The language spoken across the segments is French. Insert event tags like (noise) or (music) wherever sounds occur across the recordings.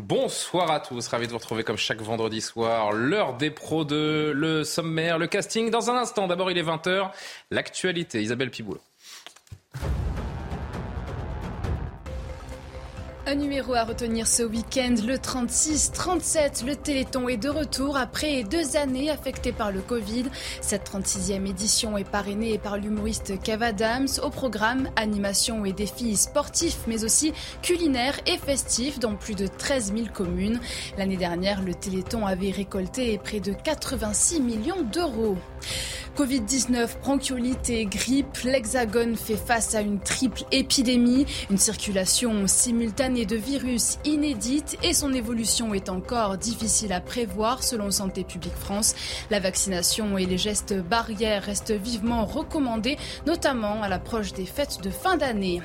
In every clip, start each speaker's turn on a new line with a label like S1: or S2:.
S1: Bonsoir à tous, ravi de vous retrouver comme chaque vendredi soir. L'heure des pros de le sommaire, le casting. Dans un instant, d'abord il est 20h, l'actualité. Isabelle Piboulot.
S2: Un numéro à retenir ce week-end, le 36-37. Le Téléthon est de retour après deux années affectées par le Covid. Cette 36e édition est parrainée par l'humoriste Kev Adams. Au programme, animation et défis sportifs, mais aussi culinaires et festifs dans plus de 13 000 communes. L'année dernière, le Téléthon avait récolté près de 86 millions d'euros. Covid-19, bronchiolite et grippe, l'Hexagone fait face à une triple épidémie, une circulation simultanée de virus inédite et son évolution est encore difficile à prévoir selon Santé publique France. La vaccination et les gestes barrières restent vivement recommandés, notamment à l'approche des fêtes de fin d'année.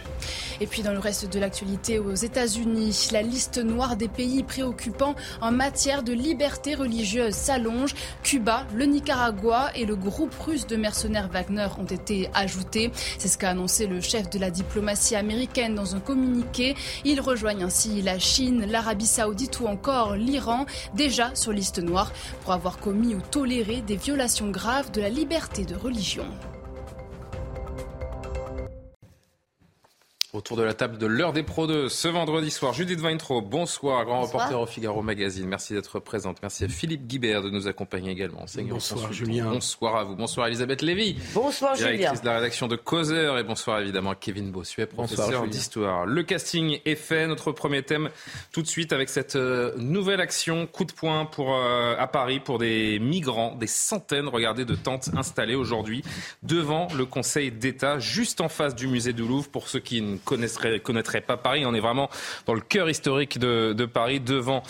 S2: Et puis dans le reste de l'actualité aux États-Unis, la liste noire des pays préoccupants en matière de liberté religieuse s'allonge. Cuba, le Nicaragua et le groupe russe de mercenaires Wagner ont été ajoutés. C'est ce qu'a annoncé le chef de la diplomatie américaine dans un communiqué. Ils ainsi la Chine, l'Arabie saoudite ou encore l'Iran, déjà sur liste noire, pour avoir commis ou toléré des violations graves de la liberté de religion.
S1: Autour de la table de l'heure des pros 2 ce vendredi soir. Judith Weintraub, bonsoir, grand reporter au Figaro Magazine. Merci d'être présente. Merci à Philippe Guibert de nous accompagner également.
S3: Bonsoir Julien.
S1: Bonsoir à vous. Bonsoir Elisabeth Lévy.
S4: Bonsoir Julien.
S1: Directrice de la rédaction de Causeur. Et bonsoir évidemment à Kevin Bossuet, professeur d'histoire. Le casting est fait. Notre premier thème tout de suite avec cette euh, nouvelle action coup de poing pour, euh, à Paris pour des migrants, des centaines, regardez, de tentes installées aujourd'hui devant le Conseil d'État, juste en face du musée du Louvre pour ceux qui ne connaîtrait, connaîtrait pas Paris. On est vraiment dans le cœur historique de, de Paris, devant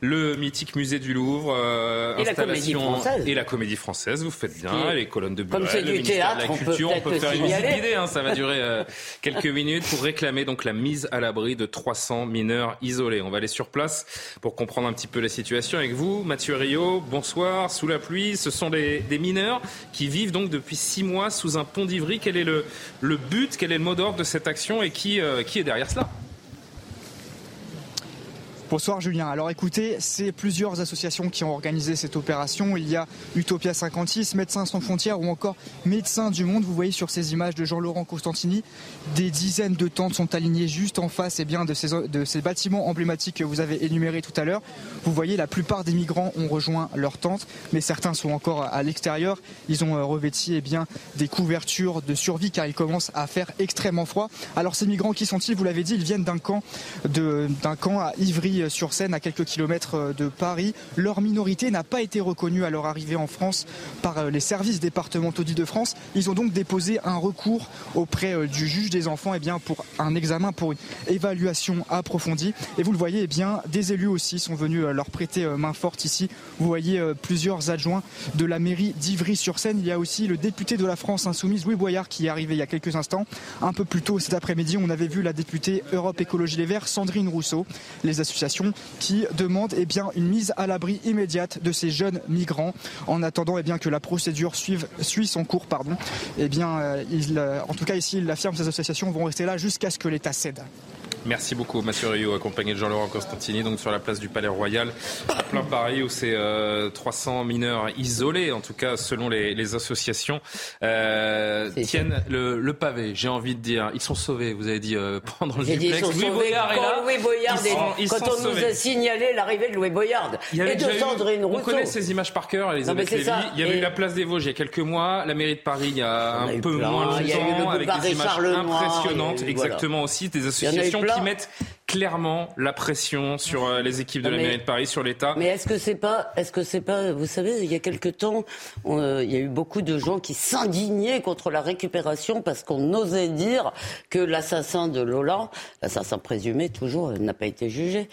S1: le mythique musée du Louvre.
S4: Euh, et, la comédie française.
S1: et la comédie française. Vous faites bien. les colonnes de Comme
S4: c'est du théâtre,
S1: de la culture. On peut, faire une visite guidée. Hein, ça va durer euh, (laughs) quelques minutes pour réclamer donc la mise à l'abri de 300 mineurs isolés. On va aller sur place pour comprendre un petit peu la situation avec vous. Mathieu Rio, bonsoir. Sous la pluie, ce sont des, des mineurs qui vivent donc depuis six mois sous un pont d'Ivry. Quel est le, le but, quel est le mot d'ordre de cette action? Et qui euh, qui, est derrière cela?
S3: Bonsoir Julien. Alors écoutez, c'est plusieurs associations qui ont organisé cette opération. Il y a Utopia 56, Médecins sans frontières ou encore Médecins du monde. Vous voyez sur ces images de Jean-Laurent Costantini, des dizaines de tentes sont alignées juste en face eh bien, de, ces, bâtiments emblématiques que vous avez énumérés tout à l'heure. Vous voyez, la plupart des migrants ont rejoint leurs tentes, mais certains sont encore à l'extérieur. Ils ont euh, revêti eh bien, des couvertures de survie car il commence à faire extrêmement froid. Alors ces migrants, qui sont-ils? Vous l'avez dit, ils viennent d'un camp, d'un camp à Ivry sur Seine, à quelques kilomètres euh, de Paris. Leur minorité n'a pas été reconnue à leur arrivée en France par euh, les services départementaux d'Île-de-France. Ils ont donc déposé un recours auprès euh, du juge des enfants eh bien, pour un examen, pour une évaluation approfondie. Et vous le voyez, eh bien, des élus aussi sont venus leur prêter main forte ici. Vous voyez plusieurs adjoints de la mairie d'Ivry-sur-Seine. Il y a aussi le député de la France insoumise, Louis Boyard, qui est arrivé il y a quelques instants. Un peu plus tôt cet après-midi, on avait vu la députée Europe Écologie Les Verts, Sandrine Rousseau. Les associations qui demande eh bien, une mise à l'abri immédiate de ces jeunes migrants en attendant eh que la procédure suive, suit son cours. Pardon. Eh euh, euh, en tout cas, ici, il affirme que ces associations vont rester là jusqu'à ce que l'État cède.
S1: Merci beaucoup, Mathieu Rio, accompagné de Jean-Laurent Constantini, donc sur la place du Palais Royal, à plein Paris, où c'est 300 euh, mineurs isolés, en tout cas selon les, associations, euh, tiennent le, pavé. J'ai envie de dire, ils sont sauvés. Vous avez dit euh, (laughs) pendant le duplex.
S4: Louis Boyard est là. Louis Boyard quand on nous a signalé l'arrivée de Louis Boyard et de Sandrine Rousseau.
S1: On connaît ces images par cœur, Elisabeth Lévy. Il y avait eu la place des Vosges il y a quelques mois, la mairie de Paris il y a un peu moins longtemps, avec des images impressionnantes, exactement aussi, des associations qui mettent clairement la pression sur euh, les équipes de la mairie de Paris, sur l'État.
S4: Mais est-ce que c'est pas, est-ce que c'est pas, vous savez, il y a quelque temps, il y a eu beaucoup de gens qui s'indignaient contre la récupération parce qu'on osait dire que l'assassin de Lola, l'assassin présumé toujours, n'a pas été jugé,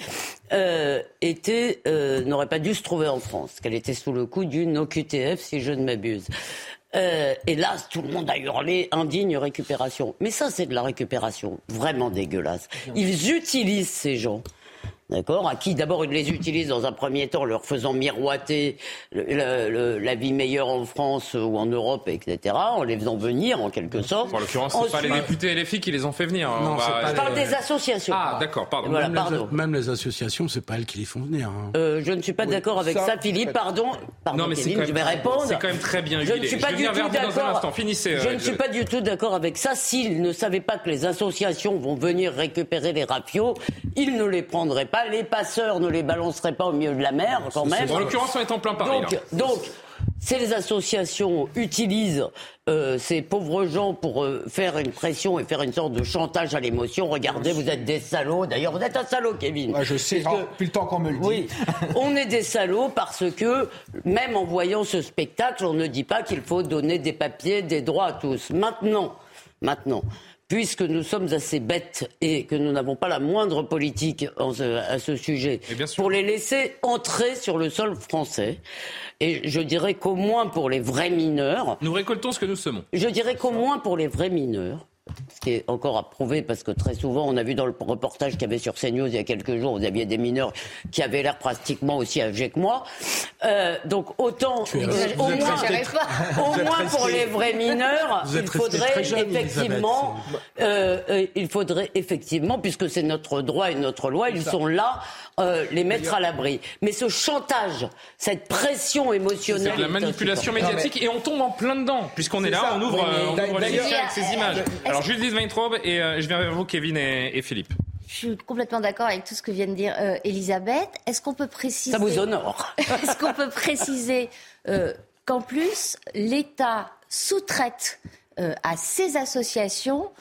S4: euh, était euh, n'aurait pas dû se trouver en France, qu'elle était sous le coup d'une OQTF si je ne m'abuse. Euh, hélas, tout le monde a hurlé indigne récupération. Mais ça, c'est de la récupération vraiment dégueulasse. Ils utilisent ces gens D'accord À qui d'abord ils les utilisent dans un premier temps, leur faisant miroiter la vie meilleure en France ou en Europe, etc., en les faisant venir en quelque sorte.
S1: En l'occurrence, ce pas les députés et les filles qui les ont fait venir.
S4: Non, Je parle des associations.
S1: Ah, d'accord, pardon.
S5: même, Les, même, Les, associations, c'est pas elles qui les font venir. Hein.
S4: Euh, je ne suis pas d'accord avec ça, Philippe. Pardon, pardon, non, mais Kevin, je vais répondre.
S1: C'est quand même très bien
S4: Je ne suis pas du tout d'accord. Finissez. Je ne suis pas du tout d'accord avec ça. S'ils ne savaient pas que les associations vont venir récupérer les rapios, ils ne les prendraient pas. Les passeurs ne les balancerait pas au milieu de la mer, quand même.
S1: En l'occurrence, on est en plein Paris.
S4: Donc, donc ces associations utilisent euh, ces pauvres gens pour euh, faire une pression et faire une sorte de chantage à l'émotion. Regardez, vous êtes des salauds. D'ailleurs, vous êtes un salaud, Kevin.
S5: je sais, depuis le temps qu'on me le dit.
S4: Oui, on est des salauds parce que, même en voyant ce spectacle, on ne dit pas qu'il faut donner des papiers, des droits à tous. Maintenant, maintenant, puisque nous sommes assez bêtes et que nous n'avons pas la moindre politique à ce sujet, pour les laisser entrer sur le sol français. Et je dirais qu'au moins pour les vrais mineurs.
S1: Nous récoltons ce que nous semons.
S4: Je dirais qu'au moins pour les vrais mineurs, ce qui est encore à prouver parce que très souvent, on a vu dans le reportage qu'il y avait sur CNews il y a quelques jours, vous aviez des mineurs qui avaient l'air pratiquement aussi âgés que moi. Euh, donc autant, au, moins, pour les vrais mineurs, il faudrait effectivement, euh, euh, il faudrait effectivement, puisque c'est notre droit et notre loi, ils sont là, euh, les mettre à l'abri. Mais ce chantage, cette pression émotionnelle,
S1: c'est de la manipulation médiatique et on tombe en plein dedans puisqu'on est là, on ouvre, oui, on ouvre avec ces images. Alors Judith Weintraub et euh, je viens vers vous, Kevin et, Philippe.
S6: Je suis complètement d'accord avec tout ce que vient de dire euh, Elisabeth. Est-ce qu'on peut préciser
S4: Ça vous honore. (laughs)
S6: Est-ce qu'on peut préciser euh, qu'en plus l'État sous-traite à ces associations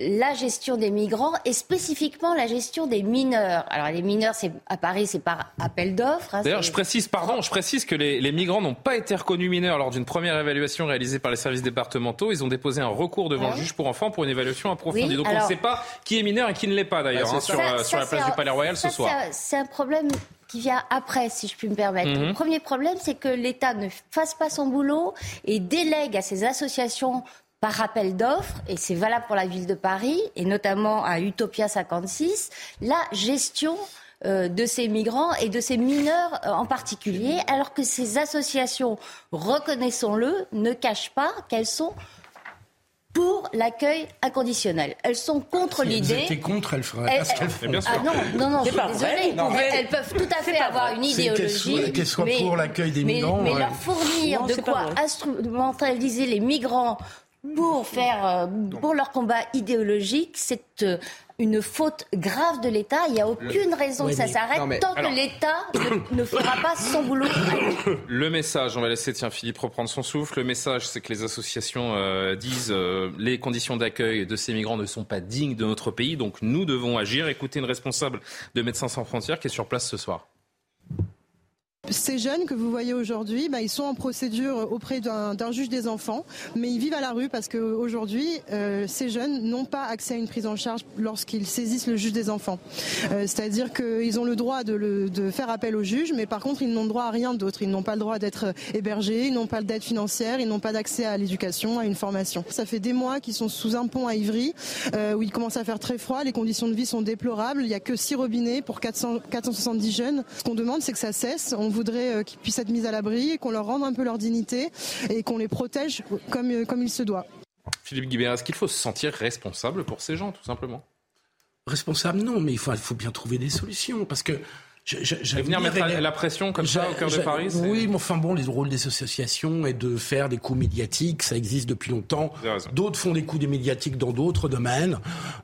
S6: la gestion des migrants et spécifiquement la gestion des mineurs. Alors les mineurs, c'est à Paris, c'est par appel d'offres.
S1: Hein, D'ailleurs, je précise, pardon, je précise que les, migrants n'ont pas été reconnus mineurs lors d'une première évaluation réalisée par les services départementaux. Ils ont déposé un recours devant le juge pour enfants pour une évaluation approfondie. Donc on ne sait pas qui est mineur et qui ne l'est pas d'ailleurs bah, hein, sur, euh, sur, la place du Palais Royal ce soir.
S6: C'est un problème qui vient après, si je puis me permettre. Mhm. Le premier problème, c'est que l'État ne fasse pas son boulot et délègue à ces associations par appel d'offres, et c'est valable pour la ville de Paris, et notamment à Utopia 56, la gestion euh, de ces migrants et de ces mineurs euh, en particulier, alors que ces associations, reconnaissons-le, ne cachent pas qu'elles sont pour l'accueil inconditionnel. Elles sont contre l'idée.
S5: Elles contre, elles feraient
S6: pas ce qu'elles font. Ah non, non, non, je suis désolée. elles peuvent tout à fait avoir une idéologie.
S5: Qu'elles soient, pour l'accueil des migrants.
S6: Mais, leur fournir de quoi instrumentaliser les migrants pour faire euh, pour leur combat idéologique, c'est euh, une faute grave de l'État. Il n'y a aucune raison que ça s'arrête tant que l'État ne, fera pas son boulot. (coughs)
S1: Le message, on va laisser tiens Philippe reprendre son souffle. Le message, c'est que les associations euh, disent les conditions d'accueil de ces migrants ne sont pas dignes de notre pays, donc nous devons agir. Écoutez une responsable de Médecins sans frontières qui est sur place ce soir.
S7: Ces jeunes que vous voyez aujourd'hui, bah, ils sont en procédure auprès d'un juge des enfants, mais ils vivent à la rue parce qu'aujourd'hui, euh, ces jeunes n'ont pas accès à une prise en charge lorsqu'ils saisissent le juge des enfants. Euh, c'est-à-dire qu'ils ont le droit de, de, faire appel au juge, mais par contre, ils n'ont droit à rien d'autre. Ils n'ont pas le droit d'être hébergés, ils n'ont pas d'aide financière, ils n'ont pas d'accès à l'éducation, à une formation. Ça fait des mois qu'ils sont sous un pont à Ivry, euh, où il commence à faire très froid, les conditions de vie sont déplorables, il n'y a que six robinets pour 400, 470 jeunes. Ce qu'on demande, c'est que ça cesse. Voudrait euh, qu'ils puissent être mis à l'abri, qu'on leur rende un peu leur dignité et qu'on les protège comme, euh, comme il se doit.
S1: Philippe Guibert, est-ce qu'il faut se sentir responsable pour ces gens, tout simplement?
S5: Responsable, non, mais il faut, il faut bien trouver des solutions. Parce que
S1: et venir mettre la pression comme ça au cœur de Paris
S5: Oui, mais enfin bon, les rôles des associations est de faire des coups médiatiques, ça existe depuis longtemps. D'autres font des coups médiatiques dans d'autres domaines.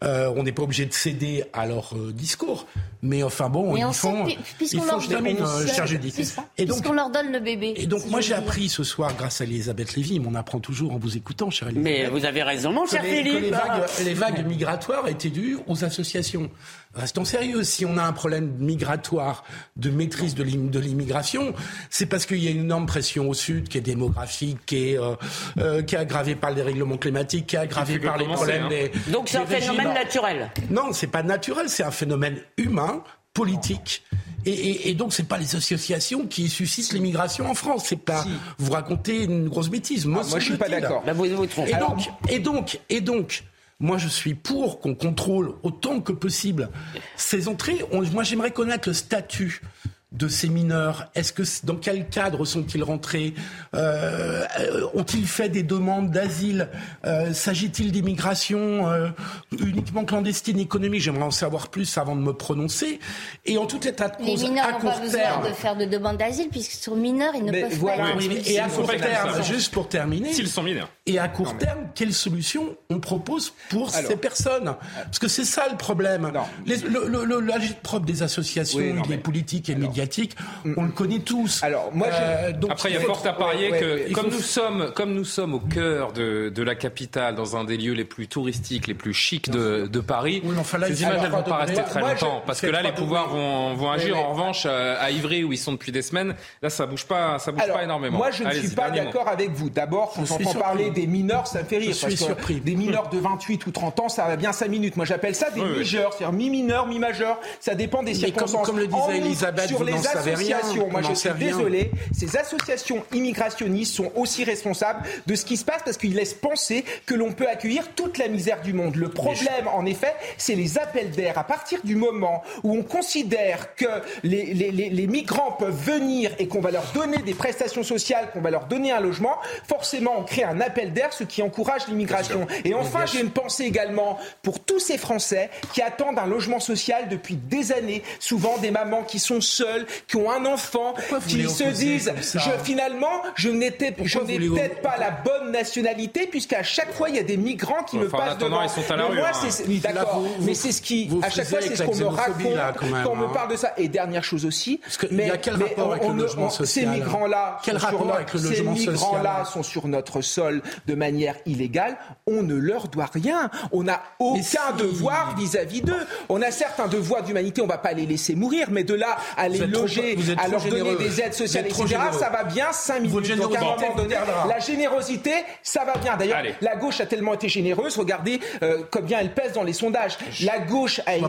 S5: Euh, on n'est pas obligé de céder à leur euh, discours. Mais enfin bon,
S6: mais
S5: ils font...
S6: Puisqu'on leur,
S5: euh,
S6: leur donne le bébé.
S5: Et donc moi j'ai appris ce soir, grâce à Elisabeth Lévy, on apprend toujours en vous écoutant, cher Elisabeth.
S4: Mais vous avez raison, mon cher Philippe.
S5: les vagues, les vagues migratoires étaient dues aux associations. Restons sérieux. Si on a un problème migratoire, de maîtrise de l'immigration, c'est parce qu'il y a une énorme pression au sud qui est démographique, qui est, euh, euh, qui est aggravée par les règlements climatiques, qui est aggravée par les problèmes hein. des.
S4: Donc c'est un phénomène naturel.
S5: Non, c'est pas naturel, c'est un phénomène humain, politique. Et, et, donc, c'est pas les associations qui suscitent l'immigration en France. C'est pas vous racontez une grosse bêtise.
S8: Moi, ah, moi je suis pas d'accord.
S4: Bah, vous, vous
S5: et, donc, et donc, et donc, moi, je suis pour qu'on contrôle autant que possible ces entrées. moi, j'aimerais connaître le statut de ces mineurs Est-ce que dans quel cadre sont-ils rentrés euh, Ont-ils fait des demandes d'asile euh, S'agit-il d'immigration euh, uniquement clandestine économique? J'aimerais en savoir plus avant de me prononcer. Et en tout état de
S6: cause, les mineurs n'ont pas besoin de faire de demande d'asile puisqu'ils sont mineurs, ils ne peuvent
S5: pas.
S6: et
S5: à court terme, juste pour terminer,
S1: s'ils sont mineurs.
S5: Et à court terme, quelle solution on propose pour ces personnes? Parce que c'est ça le problème. Les, le, le, propre des associations, des politiques et médiatiques on le connaît tous.
S1: Alors, moi, euh, Après, il y a fort à parier que, comme, nous sommes, comme nous sommes au cœur de, de, la capitale, dans un des lieux les plus touristiques, les plus chics de, de Paris, ces images, elles ne vont pas rester très longtemps. Parce que là, les pouvoirs vont, vont agir. En revanche, euh, à Ivry, où ils sont depuis des semaines, là, ça bouge pas, ça bouge pas énormément.
S8: Moi, je ne suis pas d'accord avec vous. D'abord, quand on entend parler des mineurs, ça me fait rire. Je suis surpris. Des mineurs de 28 ou 30 ans, ça va bien 5 minutes. Moi, j'appelle ça des majeurs, c'est-à-dire mi-mineur, mi-majeur. Ça dépend des circonstances.
S5: Comme, le disait Elisabeth, les
S8: associations, moi je suis désolé, ces associations immigrationnistes sont aussi responsables de ce qui se passe parce qu'ils laissent penser que l'on peut accueillir toute la misère du monde. Le problème, en effet, c'est les appels d'air. À partir du moment où on considère que les, les, les, migrants peuvent venir et qu'on va leur donner des prestations sociales, qu'on va leur donner un logement, forcément on crée un appel d'air, ce qui encourage l'immigration. Et enfin, j'ai une pensée également pour tous ces Français qui attendent un logement social depuis des années, souvent des mamans qui sont seules, qui ont un enfant, qui se disent je, finalement, je n'étais peut-être pas la bonne nationalité, puisqu'à chaque fois, il y a des migrants qui me passent devant.
S1: Ils sont à la
S8: mais
S1: moi,
S8: hein. c'est d'accord. Mais c'est ce qui, à chaque fois, c'est ce qu'on me raconte quand on me hein. parle de ça. Et dernière chose aussi,
S5: mais, quel rapport avec le logement social
S8: Ces migrants-là,
S5: quel rapport avec le logement
S8: social Ces migrants-là sont sur notre sol de manière illégale. On ne leur doit rien. On n'a aucun devoir vis-à-vis d'eux. On a certes un devoir d'humanité. On ne va pas les laisser mourir, mais de là à les loger à leur donner des aides sociales, etc. Ça va bien 5 minutes. Donc à un moment donné, la générosité, ça va bien. D'ailleurs, la gauche a tellement été généreuse. Regardez euh, combien elle pèse dans les sondages. La gauche a été.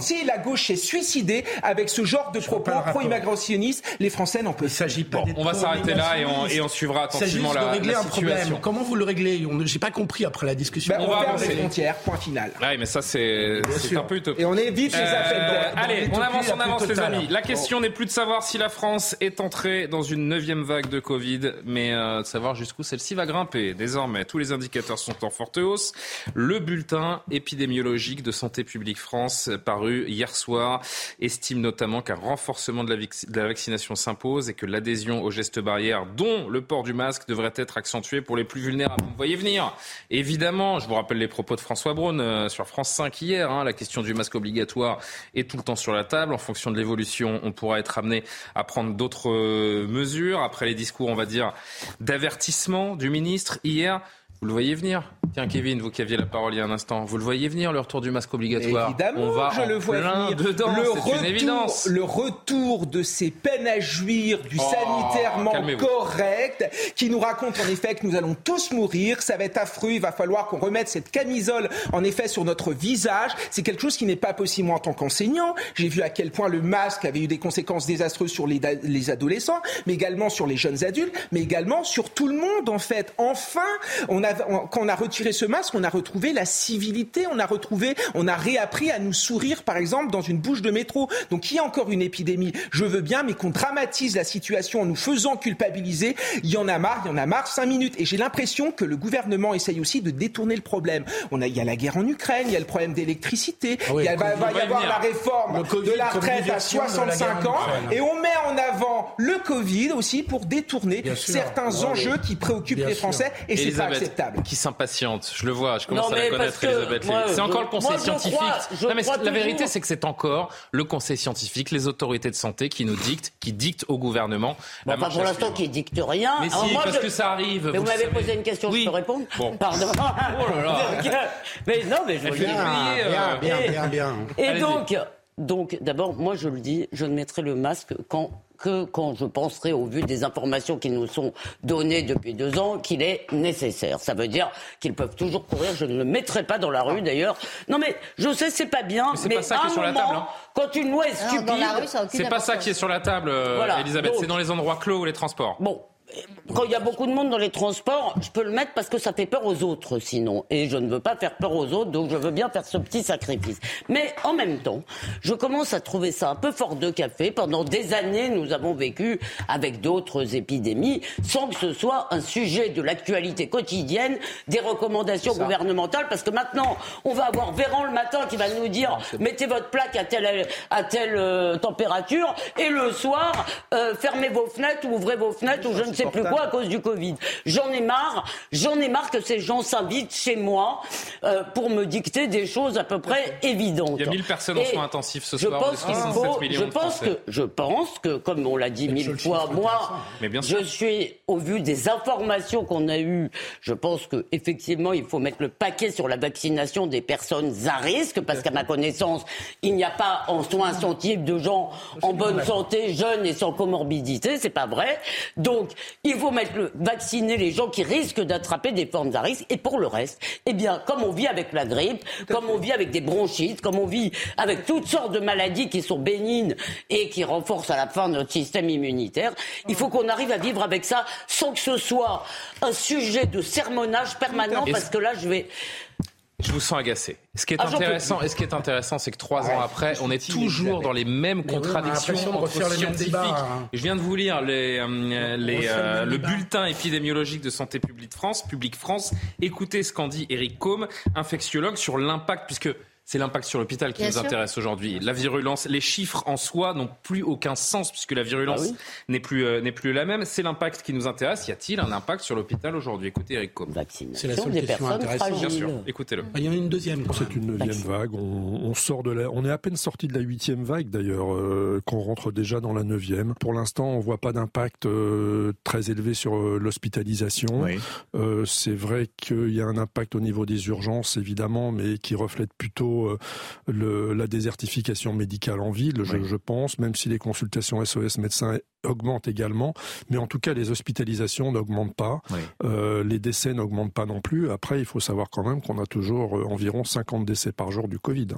S8: Si la gauche s'est suicidée avec ce genre de propos pro-immigrationnistes, les Français n'en peuvent.
S5: Il s'agit pas.
S1: on va s'arrêter là et on, et on suivra attentivement la,
S5: régler
S1: un
S5: problème. Comment vous le réglez? J'ai pas compris après la discussion.
S8: Ben, on, va ferme les frontières. Point final.
S1: Oui, mais ça c'est un peu utopique.
S8: Et on évite les euh, appels.
S1: Allez, on avance, on avance, les amis. La question n'est plus de savoir si la France est entrée dans une neuvième vague de Covid, mais euh, de savoir jusqu'où celle-ci va grimper. Désormais, tous les indicateurs sont en forte hausse. Le bulletin épidémiologique de Santé publique France, paru hier soir, estime notamment qu'un renforcement de la, vaccination s'impose et que l'adhésion aux gestes barrières, dont le port du masque, devrait être accentué pour les plus vulnérables. Vous voyez venir Évidemment, je vous rappelle les propos de François Braun euh, sur France 5 hier. Hein, la question du masque obligatoire est tout le temps sur la table. En fonction de l'évolution, on pourra être amené à prendre d'autres euh, mesures. Après les discours, on va dire, d'avertissement du ministre hier, vous le voyez venir Tiens, Kevin, vous qui aviez la parole il y a un instant, vous le voyez venir, le retour du masque obligatoire?
S8: Évidemment,
S1: On va
S8: je le vois
S1: plein dedans,
S8: le
S1: retour, une évidence.
S8: Le retour de ces peines à jouir du oh, sanitairement correct, qui nous raconte en effet que nous allons tous mourir, ça va être affreux, il va falloir qu'on remette cette camisole en effet sur notre visage. C'est quelque chose qui n'est pas possible moi en tant qu'enseignant. J'ai vu à quel point le masque avait eu des conséquences désastreuses sur les, les adolescents, mais également sur les jeunes adultes, mais également sur tout le monde en fait. Enfin, on a, quand on a retiré ce masque, on a retrouvé la civilité, on a retrouvé, on a réappris à nous sourire, par exemple, dans une bouche de métro. Donc il y a encore une épidémie. Je veux bien, mais qu'on dramatise la situation en nous faisant culpabiliser. Il y en a marre, il y en a marre. Cinq minutes. Et j'ai l'impression que le gouvernement essaye aussi de détourner le problème. On a, il y a la guerre en Ukraine, il y a le problème d'électricité, ah il va, y avoir la réforme de la retraite à 65 ans, et on met en avant le Covid aussi pour détourner certains enjeux qui préoccupent les Français, et c'est pas acceptable.
S1: Qui s'impatiente, je le vois, je commence à la connaître, Elisabeth C'est encore le Conseil scientifique. mais la vérité, c'est que c'est encore le Conseil scientifique, les autorités de santé qui nous dictent, qui dictent au gouvernement.
S4: Bon, pas pour l'instant, qui dictent rien.
S1: Mais si, parce que ça arrive.
S4: Mais vous, m'avez posé une question, je peux répondre
S1: bon. (laughs)
S4: Pardon.
S1: Oh là là. (laughs)
S4: mais non, mais je
S5: dire. Bien, bien, bien, bien,
S4: Et donc, donc, d'abord, moi, je le dis, je ne mettrai le masque quand que quand je penserai, au vu des informations qui nous sont données depuis deux ans, qu'il est nécessaire. Ça veut dire qu'ils peuvent toujours courir. Je ne le mettrai pas dans la rue, d'ailleurs. Non, mais je sais, c'est pas bien.
S1: Mais,
S4: pas
S1: ça qui est sur
S4: la
S1: table. Hein.
S4: Quand une loi est stupide,
S1: c'est pas ça qui est sur la table, euh, Elisabeth. C'est dans les endroits clos ou les transports.
S4: Bon, quand il y a beaucoup de monde dans les transports, je peux le mettre parce que ça fait peur aux autres sinon. Et je ne veux pas faire peur aux autres, donc je veux bien faire ce petit sacrifice. Mais en même temps, je commence à trouver ça un peu fort de café. Pendant des années, nous avons vécu avec d'autres épidémies sans que ce soit un sujet de l'actualité quotidienne, des recommandations gouvernementales. Parce que maintenant, on va avoir Véran le matin qui va nous dire mettez votre plaque à telle, à telle euh, température. Et le soir, euh, fermez vos fenêtres ou ouvrez vos fenêtres ou je ne sais plus quoi à cause du Covid? J'en ai marre, j'en ai marre que ces gens s'invitent chez moi euh, pour me dicter des choses à peu près évidentes.
S1: Il y a 1000 personnes en soins intensifs ce
S4: je
S1: soir.
S4: Pense faut, je pense que, je pense que, comme on l'a dit mille fois, moi, je suis au vu des informations qu'on a eues, je pense que effectivement, il faut mettre le paquet sur la vaccination des personnes à risque, parce qu'à ma connaissance, il n'y a pas en soins scientifiques de gens en bonne santé, jeunes et sans comorbidité, c'est pas vrai. Donc, il faut mettre le, vacciner les gens qui risquent d'attraper des formes à risque. Et pour le reste, eh bien, comme on vit avec la grippe, comme on vit avec des bronchites, comme on vit avec toutes sortes de maladies qui sont bénignes et qui renforcent à la fin notre système immunitaire, il faut qu'on arrive à vivre avec ça sans que ce soit un sujet de sermonnage permanent, parce que là, je vais,
S1: je vous sens agacé. Ce qui est ah, intéressant, et ce qui est intéressant, c'est que trois ans après, on est toujours dans les mêmes contradictions entre scientifiques. Hein. Je viens de vous lire les, euh, les, euh, le bulletin épidémiologique de Santé publique France, Public France. Écoutez ce qu'en dit Eric Combe, infectiologue, sur l'impact, puisque c'est l'impact sur l'hôpital qui nous intéresse aujourd'hui. La virulence, les chiffres en soi n'ont plus aucun sens puisque la virulence ah n'est plus euh, n'est plus la même. C'est l'impact qui nous intéresse. Y a-t-il un impact sur l'hôpital aujourd'hui? Écoutez Eric Combe.
S4: C'est la seule question intéressante.
S1: Bien sûr. Écoutez-le.
S5: Ah, il y en a une deuxième.
S9: C'est une neuvième vague. On, sort de la. On est à peine sorti de la huitième vague d'ailleurs, euh, qu'on rentre déjà dans la neuvième. Pour l'instant, on voit pas d'impact euh, très élevé sur l'hospitalisation. c'est vrai qu'il y a un impact au niveau des urgences évidemment, mais qui reflète plutôt euh, le, la désertification médicale en ville, je, pense, même si les consultations SOS médecins augmentent également, mais en tout cas les hospitalisations n'augmentent pas, euh, les décès n'augmentent pas non plus. Après, il faut savoir quand même qu'on a toujours euh, environ 50 décès par jour du Covid.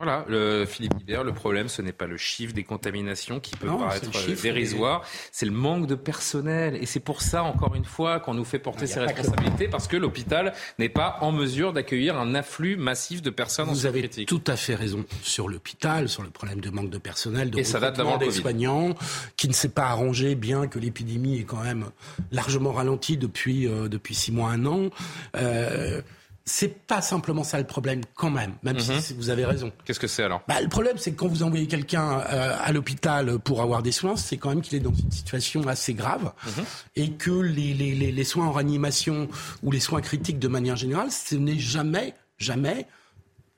S1: Voilà, le Philippe Guibert, le problème, ce n'est pas le chiffre des contaminations qui peut paraître dérisoire, c'est le manque de personnel. Et c'est pour ça, encore une fois, qu'on nous fait porter ces responsabilités, parce que l'hôpital n'est pas en mesure d'accueillir un afflux massif de personnes
S5: Vous
S1: en
S5: avez tout à fait raison sur l'hôpital, sur le problème de manque de personnel, de
S1: Et ça date des
S5: soignants, qui ne s'est pas arrangé, bien que l'épidémie est quand même largement ralentie depuis, euh, depuis six mois, un an. Euh, c'est pas simplement ça le problème quand même, même si mhm. vous avez raison.
S1: Qu'est-ce que c'est alors?
S5: Bah, Le problème, c'est que quand vous envoyez quelqu'un euh, à l'hôpital pour avoir des soins, c'est quand même qu'il est dans une situation assez grave mhm. et que les, les, les, soins en réanimation ou les soins critiques de manière générale, ce n'est jamais, jamais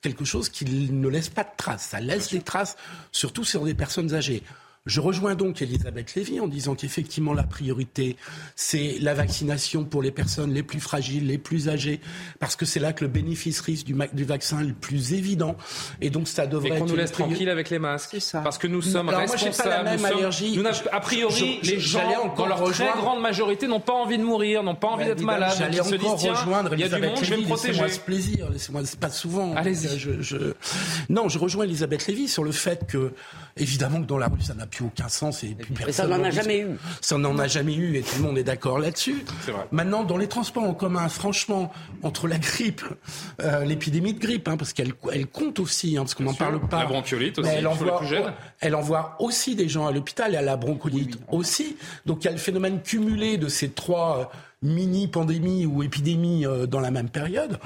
S5: quelque chose qui ne laisse pas de traces. Ça laisse des traces, surtout sur des personnes âgées. Je rejoins donc Elisabeth Lévy en disant qu'effectivement la priorité, c'est la vaccination pour les personnes les plus fragiles, les plus âgées, parce que c'est là que le bénéfice-risque du, du, vaccin est le plus évident. Et donc ça devrait.
S1: Et qu'on nous laisse tranquille avec les masques. Ça. Parce que nous sommes responsables. Moi, pas la même allergie. Nous a priori, les gens, dans leur très grande majorité, n'ont pas envie de mourir, n'ont pas envie d'être malades.
S5: J'allais encore
S1: disent,
S5: rejoindre
S1: il y a du monde, je vais me protéger.
S5: Ce plaisir, laissez-moi pas souvent.
S1: Allez-y.
S5: Je, je... Non, je rejoins Elisabeth Lévy sur le fait que, évidemment, que dans la rue, ça n'a plus aucun sens et,
S4: ça n'en a jamais eu.
S5: Ça n'en a jamais eu et tout le monde est d'accord là-dessus. Maintenant, dans les transports en commun, franchement, entre la grippe, euh, l'épidémie de grippe, hein, parce qu'elle elle compte aussi, hein, parce qu'on n'en parle pas.
S1: La bronchiolite aussi,
S5: elle envoie, elle envoie aussi des gens à l'hôpital et à la bronchiolite aussi. Donc il y a le phénomène cumulé de ces trois euh, mini-pandémies ou épidémies euh, dans la même période.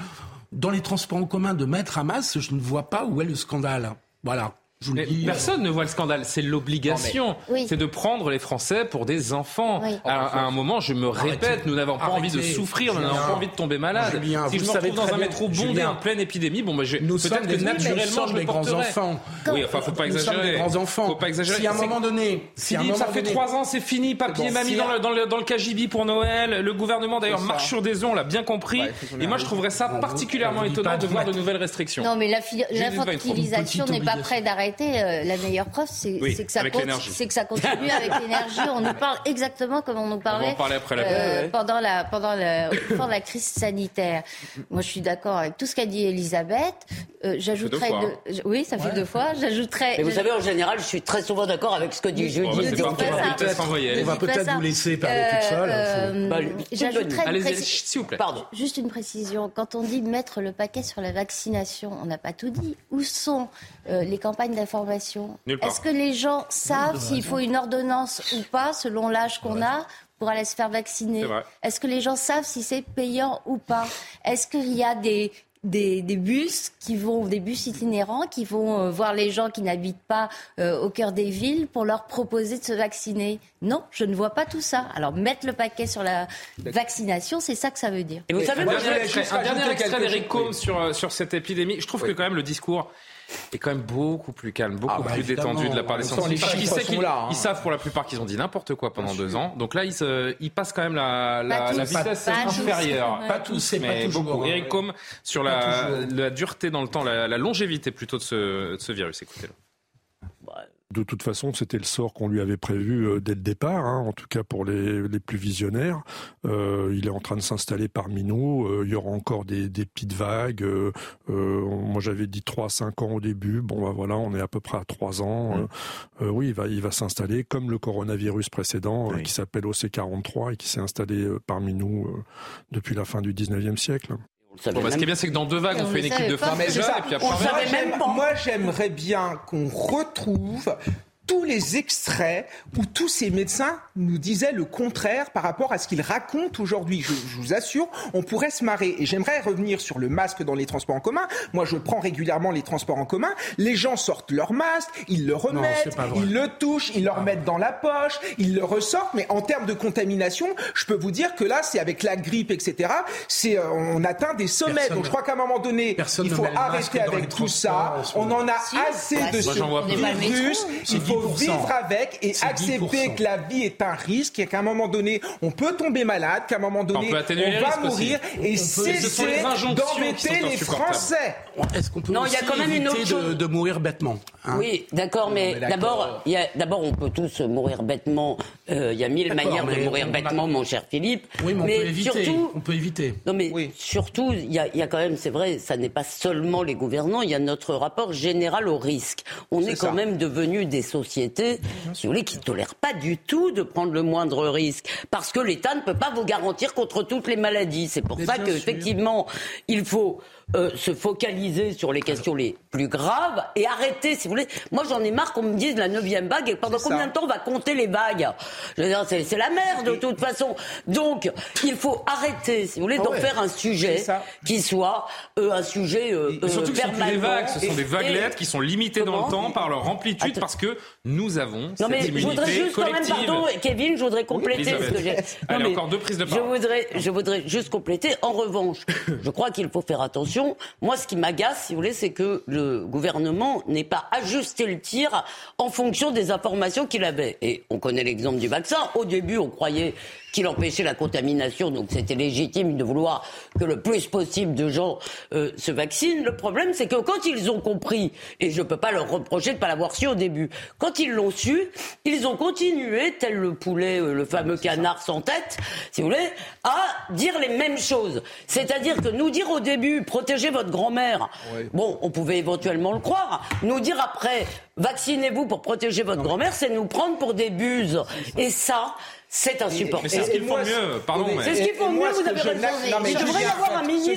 S5: Dans les transports en commun de mettre à masse, je ne vois pas où est le scandale. Voilà.
S1: Personne ne voit le scandale. C'est l'obligation. C'est de prendre les Français pour des enfants. À, un moment, je me répète, nous n'avons pas envie de souffrir, nous n'avons pas envie de tomber malade. si je me retrouve dans un métro bondé en pleine épidémie, bon, bah, peut-être que naturellement, je
S5: les grands enfants.
S1: Oui, enfin, faut pas exagérer.
S5: Des grands enfants. Faut pas exagérer. Si à un moment donné,
S1: si ça fait trois ans, c'est fini, papy et mamie dans le, dans le, dans le KGB pour Noël. Le gouvernement d'ailleurs marche sur des ongles, on l'a bien compris. Et moi, je trouverais ça particulièrement étonnant de voir de nouvelles restrictions.
S6: Non, mais l'infantilisation n'est pas prête d'arrêter. Euh, la meilleure preuve, c'est que, ça que ça continue avec (laughs) l'énergie. On nous parle exactement comme on nous parlait euh, pendant, la, pendant, la, pendant la crise sanitaire. Moi, je suis d'accord avec tout ce qu'a dit Elisabeth. Euh, J'ajouterais. Hein. Oui, ça fait deux fois. J'ajouterais.
S4: Mais vous savez, en général, je suis très souvent d'accord avec ce que dit Julie.
S5: On va peut-être vous laisser parler toute seule.
S6: Bah, J'ajouterais. s'il vous plaît. Pardon. Juste une précision. Quand on dit mettre le paquet sur la vaccination, on n'a pas tout dit. Où sont les campagnes d'information est-ce que les gens savent s'il faut une ordonnance ou pas, selon l'âge qu'on a pour aller se faire vacciner Est-ce que les gens savent si c'est payant ou pas Est-ce qu'il y a des, des, bus qui vont, des bus itinérants qui vont euh, voir les gens qui n'habitent pas euh, au cœur des villes pour leur proposer de se vacciner. Non, je ne vois pas tout ça. Alors mettre le paquet sur la vaccination, c'est ça que ça veut dire.
S1: Et vous savez, un dernier extrait, d'Eric Combe sur, euh, sur cette épidémie. Je trouve que quand même le discours est quand même beaucoup plus calme, beaucoup ah bah, plus détendu de la part des scientifiques. Ils, hein. ils, savent pour la plupart qu'ils ont dit n'importe quoi pendant deux ans. Donc là, ils, se, ils passent quand même la, la, la vitesse inférieure.
S5: Pas tous, pas toujours.
S1: Beaucoup. Eric Combe sur la, la, dureté dans le temps, la, longévité plutôt de ce, de ce virus. Écoutez-le
S9: de toute façon, c'était le sort qu'on lui avait prévu euh, dès le départ, hein, en tout cas pour les, les plus visionnaires. Euh, il est en train de s'installer parmi nous. Euh, il y aura encore des, des petites vagues. Euh, moi, j'avais dit 3 à 5 ans au début. Bon, bah voilà, on est à peu près à 3 ans. oui, il va, il va s'installer comme le coronavirus précédent, qui s'appelle OC43 et qui s'est installé parmi nous depuis la fin du 19e siècle.
S1: Bon, bah, ce qui est bien, c'est que dans deux vagues, on, fait une équipe de femmes déjà, et puis
S8: après, moi, j'aimerais bien qu'on retrouve tous les extraits où tous ces médecins nous disaient le contraire par rapport à ce qu'ils racontent aujourd'hui. Je, vous assure, on pourrait se marrer. Et j'aimerais revenir sur le masque dans les transports en commun. Moi, je prends régulièrement les transports en commun. Les gens sortent leur masque, ils le remettent, ils le touchent, ils le remettent dans la poche, ils le ressortent. Mais en termes de contamination, je peux vous dire que là, c'est avec la grippe, etc. C'est, euh, on atteint des sommets. Donc, je crois qu'à un moment donné, il faut arrêter avec tout ça. On en a assez de ce virus. Il faut vivre avec et accepter que la vie est un risque et qu'à un moment donné, on peut tomber malade, qu'à un moment donné, on, va mourir et cesser d'embêter les Français.
S5: Est-ce qu'on peut non, il y a quand même une autre de, de mourir bêtement
S4: hein Oui, d'accord, mais, d'abord, d'abord, on peut tous mourir bêtement. Euh, il y a mille manières de mourir bêtement, mon cher Philippe.
S5: Oui, mais on peut éviter. Surtout, on peut éviter.
S4: Non, mais surtout, il y, a, y a quand même, c'est vrai, ça n'est pas seulement les gouvernants. Il y a notre rapport général au risque. On est, quand même devenu des sociétés, si vous voulez, qui ne tolèrent pas du tout de prendre le moindre risque, parce que l'État ne peut pas vous garantir contre toutes les maladies. C'est pour ça qu'effectivement, il faut euh, se focaliser sur les questions les plus graves et arrêter, si vous voulez. Moi, j'en ai marre qu'on me dise la neuvième vague et pendant combien de temps on va compter les vagues? Je veux dire, c'est la merde de toute façon. Donc, il faut arrêter, si vous voulez, ah d'en faire un sujet qui soit euh, un sujet euh,
S1: surtout que permanent. Ce sont des vagues, ce sont des vaguelettes qui sont limitées dans le temps par leur amplitude parce que nous avons non, mais je voudrais juste quand même, pardon,
S4: Kevin, je voudrais compléter ce que j'ai.
S1: Allez, encore deux prises de parole.
S4: Je voudrais, je voudrais juste compléter. En revanche, je crois qu'il faut faire attention moi, ce qui m'agace, si vous voulez, c'est que le gouvernement n'ait pas ajusté le tir en fonction des informations qu'il avait. Et on connaît l'exemple du vaccin. Au début, on croyait qu'il empêchait la contamination, donc c'était légitime de vouloir que le plus possible de gens euh, se vaccinent. Le problème, c'est que quand ils ont compris, et je ne peux pas leur reprocher de ne pas l'avoir su au début, quand ils l'ont su, ils ont continué, tel le poulet, euh, le fameux canard sans tête, si vous voulez, à dire les mêmes choses. C'est-à-dire que nous dire au début, protéger votre grand-mère. Bon, on pouvait éventuellement le croire. Nous dire après, vaccinez-vous pour protéger votre grand-mère, c'est nous prendre pour des buses. Et ça, c'est insupportable.
S1: Mais c'est ce qu'ils font mieux, pardon.
S4: C'est ce qu'ils font mieux, vous avez raison. Non, mais il devrait y avoir un ministre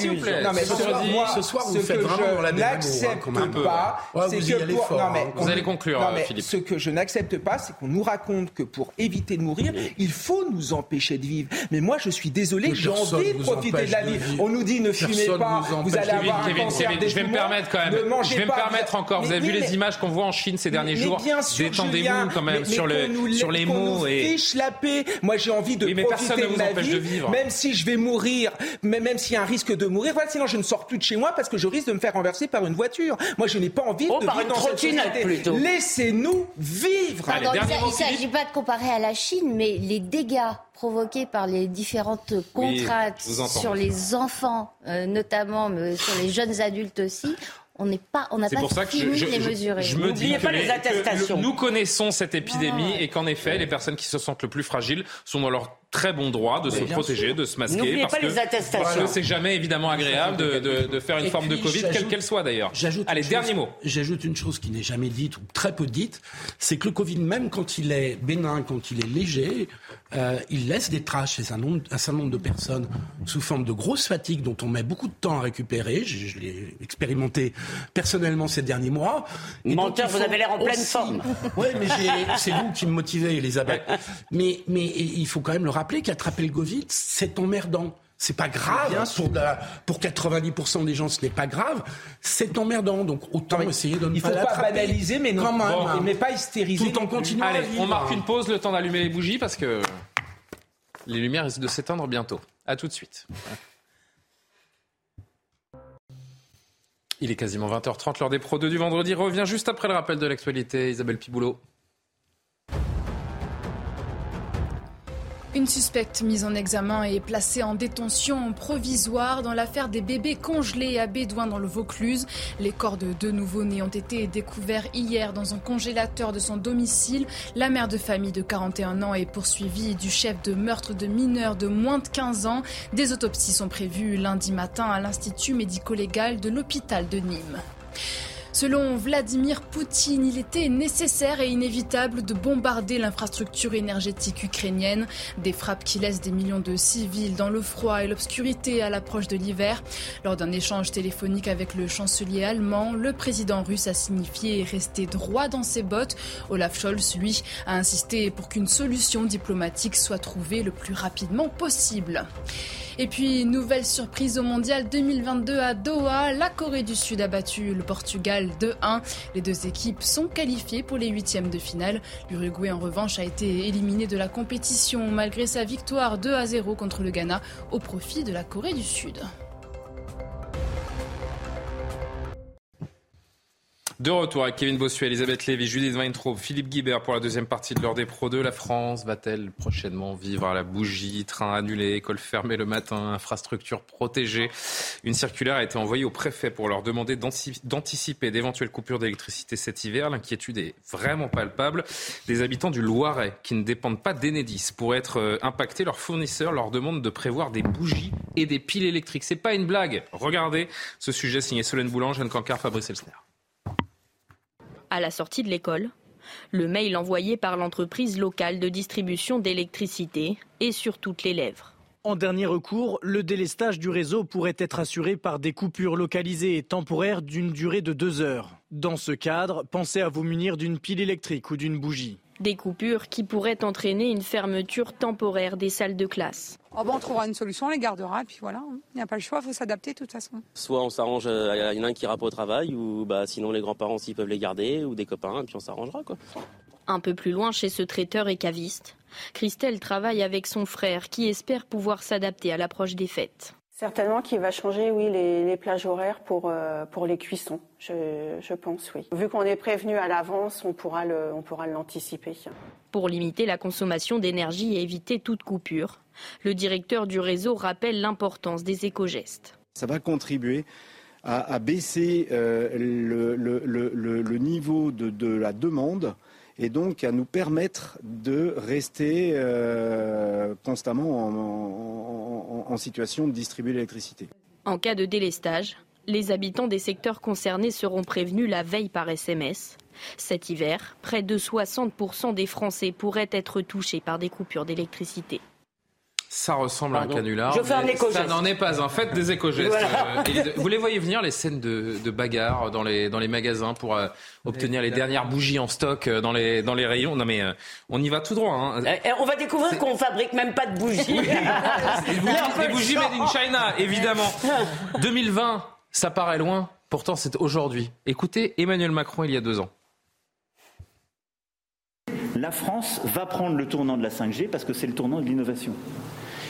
S1: des bus.
S5: Non, mais ce soir, vous faites vraiment la
S8: n'accepte pas, c'est que
S5: pour... Non,
S1: mais vous allez conclure, Philippe.
S8: Ce que je n'accepte pas, c'est qu'on nous raconte que pour éviter de mourir, il faut nous empêcher de vivre. Mais moi, je suis désolé, j'ai envie de profiter de la vie. On nous dit ne fumez pas, vous allez avoir un cancer des
S1: Je vais me permettre quand même. Je vais me permettre encore. Vous avez vu les images qu'on voit en Chine ces derniers jours? Détendez-vous quand même sur les mots et
S8: la paix. Moi, j'ai envie de profiter de ma vie, même si je vais mourir, même s'il y a un risque de mourir. Voilà, sinon je ne sors plus de chez moi parce que je risque de me faire renverser par une voiture. Moi, je n'ai pas envie
S4: oh,
S8: de
S4: par
S8: vivre
S4: une trottinette
S8: Laissez-nous vivre.
S6: il ne s'agit pas de comparer à la Chine, mais les dégâts provoqués par les différentes contraintes sur les enfants, euh, notamment, mais sur les jeunes adultes aussi, on n'est pas, on n'a pas pour ça que je, les mesurer.
S1: Je, me dis pas les attestations. nous connaissons cette épidémie et qu'en effet, les personnes qui se sentent le plus fragiles sont dans leur très bon droit de se protéger, de se masquer.
S4: Parce pas que, les attestations.
S1: c'est jamais évidemment agréable de, faire une forme de Covid, quelle qu'elle soit d'ailleurs. Allez, dernier mot.
S5: J'ajoute une chose qui n'est jamais dite ou très peu dite, c'est que le Covid, même quand il est bénin, quand il est léger, euh, il laisse des traces chez un, nombre, un certain nombre de personnes sous forme de grosse fatigue dont on met beaucoup de temps à récupérer. Je, l'ai expérimenté personnellement ces derniers mois.
S4: Menteur, vous avez l'air en pleine forme.
S5: Oui, mais c'est vous qui me motivez, Elisabeth. Mais, mais il faut quand même le rappeler qu'attraper le Covid, c'est emmerdant. C'est pas grave. Pour, pour 90% des gens, ce n'est pas grave. C'est emmerdant. Donc autant essayer de ne
S8: il
S5: pas Il
S8: faut pas banaliser, mais non, mais pas hystériser.
S5: Tout en continuant.
S1: Allez, on marque une pause, le temps d'allumer les bougies parce que les lumières risquent de s'éteindre bientôt. À tout de suite. Il est quasiment 20h30, l'heure des Pro 2 du vendredi revient juste après le rappel de l'actualité. Isabelle Piboulot.
S2: Une suspecte mise en examen et placée en détention provisoire dans l'affaire des bébés congelés à Bédouin dans le Vaucluse. Les corps de deux nouveau-nés ont été découverts hier dans un congélateur de son domicile. La mère de famille de 41 ans est poursuivie du chef de meurtre de mineurs de moins de 15 ans. Des autopsies sont prévues lundi matin à l'Institut médico-légal de l'hôpital de Nîmes. Selon Vladimir Poutine, il était nécessaire et inévitable de bombarder l'infrastructure énergétique ukrainienne, des frappes qui laissent des millions de civils dans le froid et l'obscurité à l'approche de l'hiver. Lors d'un échange téléphonique avec le chancelier allemand, le président russe a signifié rester droit dans ses bottes. Olaf Scholz, lui, a insisté pour qu'une solution diplomatique soit trouvée le plus rapidement possible. Et puis, nouvelle surprise au mondial 2022 à Doha. La Corée du Sud a battu le Portugal 2-1. Les deux équipes sont qualifiées pour les huitièmes de finale. L'Uruguay, en revanche, a été éliminé de la compétition malgré sa victoire 2 0 contre le Ghana au profit de la Corée du Sud.
S1: De retour avec Kevin Bossuet, Elisabeth Lévy, Judith Weintraub, Philippe Guibert pour la deuxième partie de l'heure des Pro 2. La France va-t-elle prochainement vivre à la bougie, train annulé, école fermée le matin, infrastructure protégée? Une circulaire a été envoyée au préfet pour leur demander d'anticiper d'éventuelles coupures d'électricité cet hiver. L'inquiétude est vraiment palpable. Des habitants du Loiret qui ne dépendent pas d'Enedis pourraient être euh, impactés. Leurs fournisseurs leur demandent de prévoir des bougies et des piles électriques. C'est pas une blague. Regardez ce sujet signé Solène Boulange, Jeanne Cancard, Fabrice Elsner
S10: à la sortie de l'école. Le mail envoyé par l'entreprise locale de distribution d'électricité est sur toutes les lèvres.
S11: En dernier recours, le délestage du réseau pourrait être assuré par des coupures localisées et temporaires d'une durée de deux heures. Dans ce cadre, pensez à vous munir d'une pile électrique ou d'une bougie.
S10: Des coupures qui pourraient entraîner une fermeture temporaire des salles de classe.
S12: Oh on trouvera une solution, on les gardera, et puis voilà. Hein. Il n'y a pas le choix, il faut s'adapter de toute façon.
S13: Soit on s'arrange, euh, il y en a un qui ira pas au travail, ou bah, sinon les grands-parents s'ils peuvent les garder, ou des copains, et puis on s'arrangera. quoi.
S10: Un peu plus loin, chez ce traiteur et caviste, Christelle travaille avec son frère qui espère pouvoir s'adapter à l'approche des fêtes.
S14: Certainement qu'il va changer, oui, les, plages horaires pour, euh, pour les cuissons, je, pense, oui. Vu qu'on est prévenu à l'avance, on pourra l'anticiper.
S10: Pour limiter la consommation d'énergie et éviter toute coupure, le directeur du réseau rappelle l'importance des éco-gestes.
S15: Ça va contribuer à, baisser euh, le, niveau de, la demande et donc à nous permettre de rester euh, constamment en, situation de distribuer l'électricité.
S10: En cas de délestage, les habitants des secteurs concernés seront prévenus la veille par SMS. Cet hiver, près de 60% des Français pourraient être touchés par des coupures d'électricité.
S1: Ça ressemble à un canular.
S4: Je fais un éco
S1: Ça n'en est pas. En fait, des éco-gestes. Euh, vous les voyez venir, les scènes de, de bagarre dans les, dans les magasins pour euh, obtenir les dernières bougies en stock euh, dans les, dans les rayons? Non, mais on y va tout droit. Hein.
S4: On va découvrir qu'on fabrique même pas de bougies. (laughs)
S1: des bougies, des bougies made in China, évidemment. (laughs) 2020, ça paraît loin. Pourtant, c'est aujourd'hui. Écoutez Emmanuel Macron il y a deux ans
S16: la France va prendre le tournant de la 5G parce que c'est le tournant de l'innovation.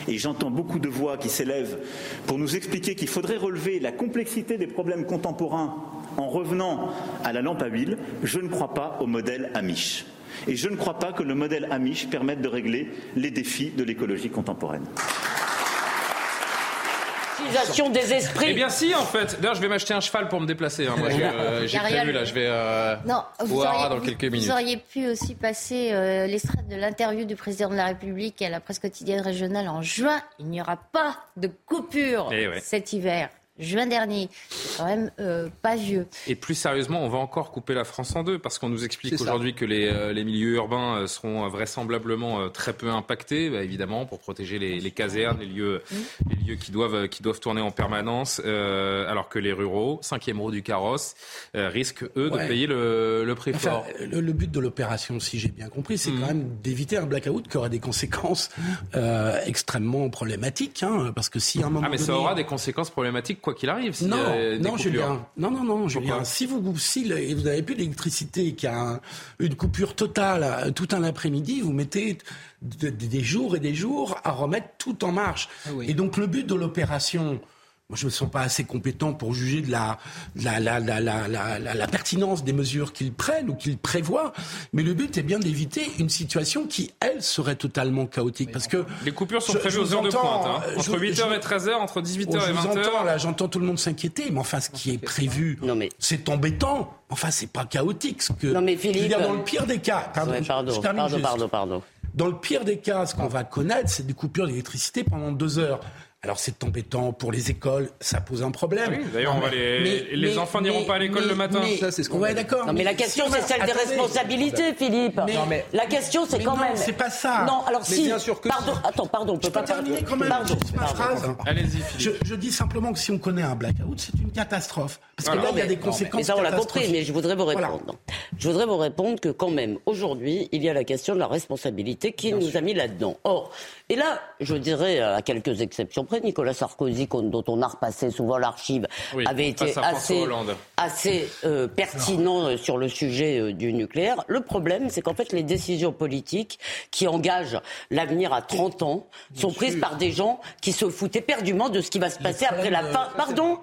S16: Et j'entends beaucoup de voix qui s'élèvent pour nous expliquer qu'il faudrait relever la complexité des problèmes contemporains en revenant à la lampe à huile. Je ne crois pas au modèle Amish. Et je ne crois pas que le modèle Amish permette de régler les défis de l'écologie contemporaine
S4: des esprits.
S1: Eh bien si, en fait. D'ailleurs, je vais m'acheter un cheval pour me déplacer. Hein. Moi, euh, j'ai prévu, là, je vais euh,
S6: non, vous auriez,
S1: dans quelques minutes.
S6: Vous auriez pu aussi passer euh, l'extrait de l'interview du président de la République à la presse quotidienne régionale en juin. Il n'y aura pas de coupure eh cet hiver juin dernier. C'est quand même euh, pas vieux.
S1: Et plus sérieusement, on va encore couper la France en deux parce qu'on nous explique aujourd'hui que les, euh, les, milieux urbains euh, seront vraisemblablement très peu impactés, bah, évidemment, pour protéger les, les casernes, les lieux, mmh. les lieux qui doivent, qui doivent tourner en permanence, alors que les ruraux, cinquième roue du carrosse, risquent, eux, de payer le, le prix fort.
S5: Le, but de l'opération, si j'ai bien compris, c'est mmh. quand même d'éviter un blackout qui aura des conséquences extrêmement problématiques. Hein, parce que si à un moment
S1: Ah, mais ça aura des conséquences problématiques quoi qu'il arrive.
S5: Non, non, Julien. Non, non, non, Julien. Si vous, si vous n'avez plus d'électricité, qu'il y a une coupure totale euh, tout un après-midi, vous mettez des jours et des jours à remettre tout en marche. Ah et donc le but de l'opération, moi, je ne me sens pas assez compétent pour juger de la, la, la, la pertinence des mesures qu'ils prennent ou qu'ils prévoient. Mais le but est bien d'éviter une situation qui, elle, serait totalement chaotique. Parce que
S1: les coupures sont prévues aux heures de pointe. Hein. Entre 8h et 13h, entre 18h et 20h.
S5: Là, j'entends tout le monde s'inquiéter. Mais enfin, ce qui est prévu, c'est embêtant. Enfin, c'est pas chaotique. Ce que,
S4: non, mais Philippe,
S5: dans le pire des cas.
S4: Pardon, pardon, pardon, pardon.
S5: Dans le pire des cas, ce qu'on va connaître, c'est des coupures d'électricité pendant deux heures. Alors c'est embêtant pour les écoles, ça pose un problème.
S1: Oui, D'ailleurs, les, les enfants n'iront pas à l'école le matin.
S5: ça, c'est ce qu'on. Ouais, d'accord.
S4: Non, mais, la question, c'est celle des responsabilités, Philippe. Mais, la question, c'est quand même.
S5: C'est pas ça.
S4: Non, alors si. Bien sûr que pardon, attends, pardon, on peut
S5: pas terminer quand même.
S4: Pardon,
S5: ma phrase.
S1: Allez-y, Philippe.
S5: Je, dis simplement que si on connaît un blackout, c'est une catastrophe. Parce que là, il y a des conséquences. Mais
S4: ça, on l'a compris. Mais je voudrais vous répondre. Je voudrais vous répondre que quand même, aujourd'hui, il y a la question de la responsabilité qui nous a mis là-dedans. Or, et là, je dirais à quelques exceptions Nicolas Sarkozy dont on a repassé souvent l'archive, avait été assez, assez euh, pertinent euh, sur le sujet euh, du nucléaire. Le problème, c'est qu'en fait, les décisions politiques qui engagent l'avenir à 30 ans sont prises par des gens qui se foutaient perdument de ce qui va se passer après la fin, pardon,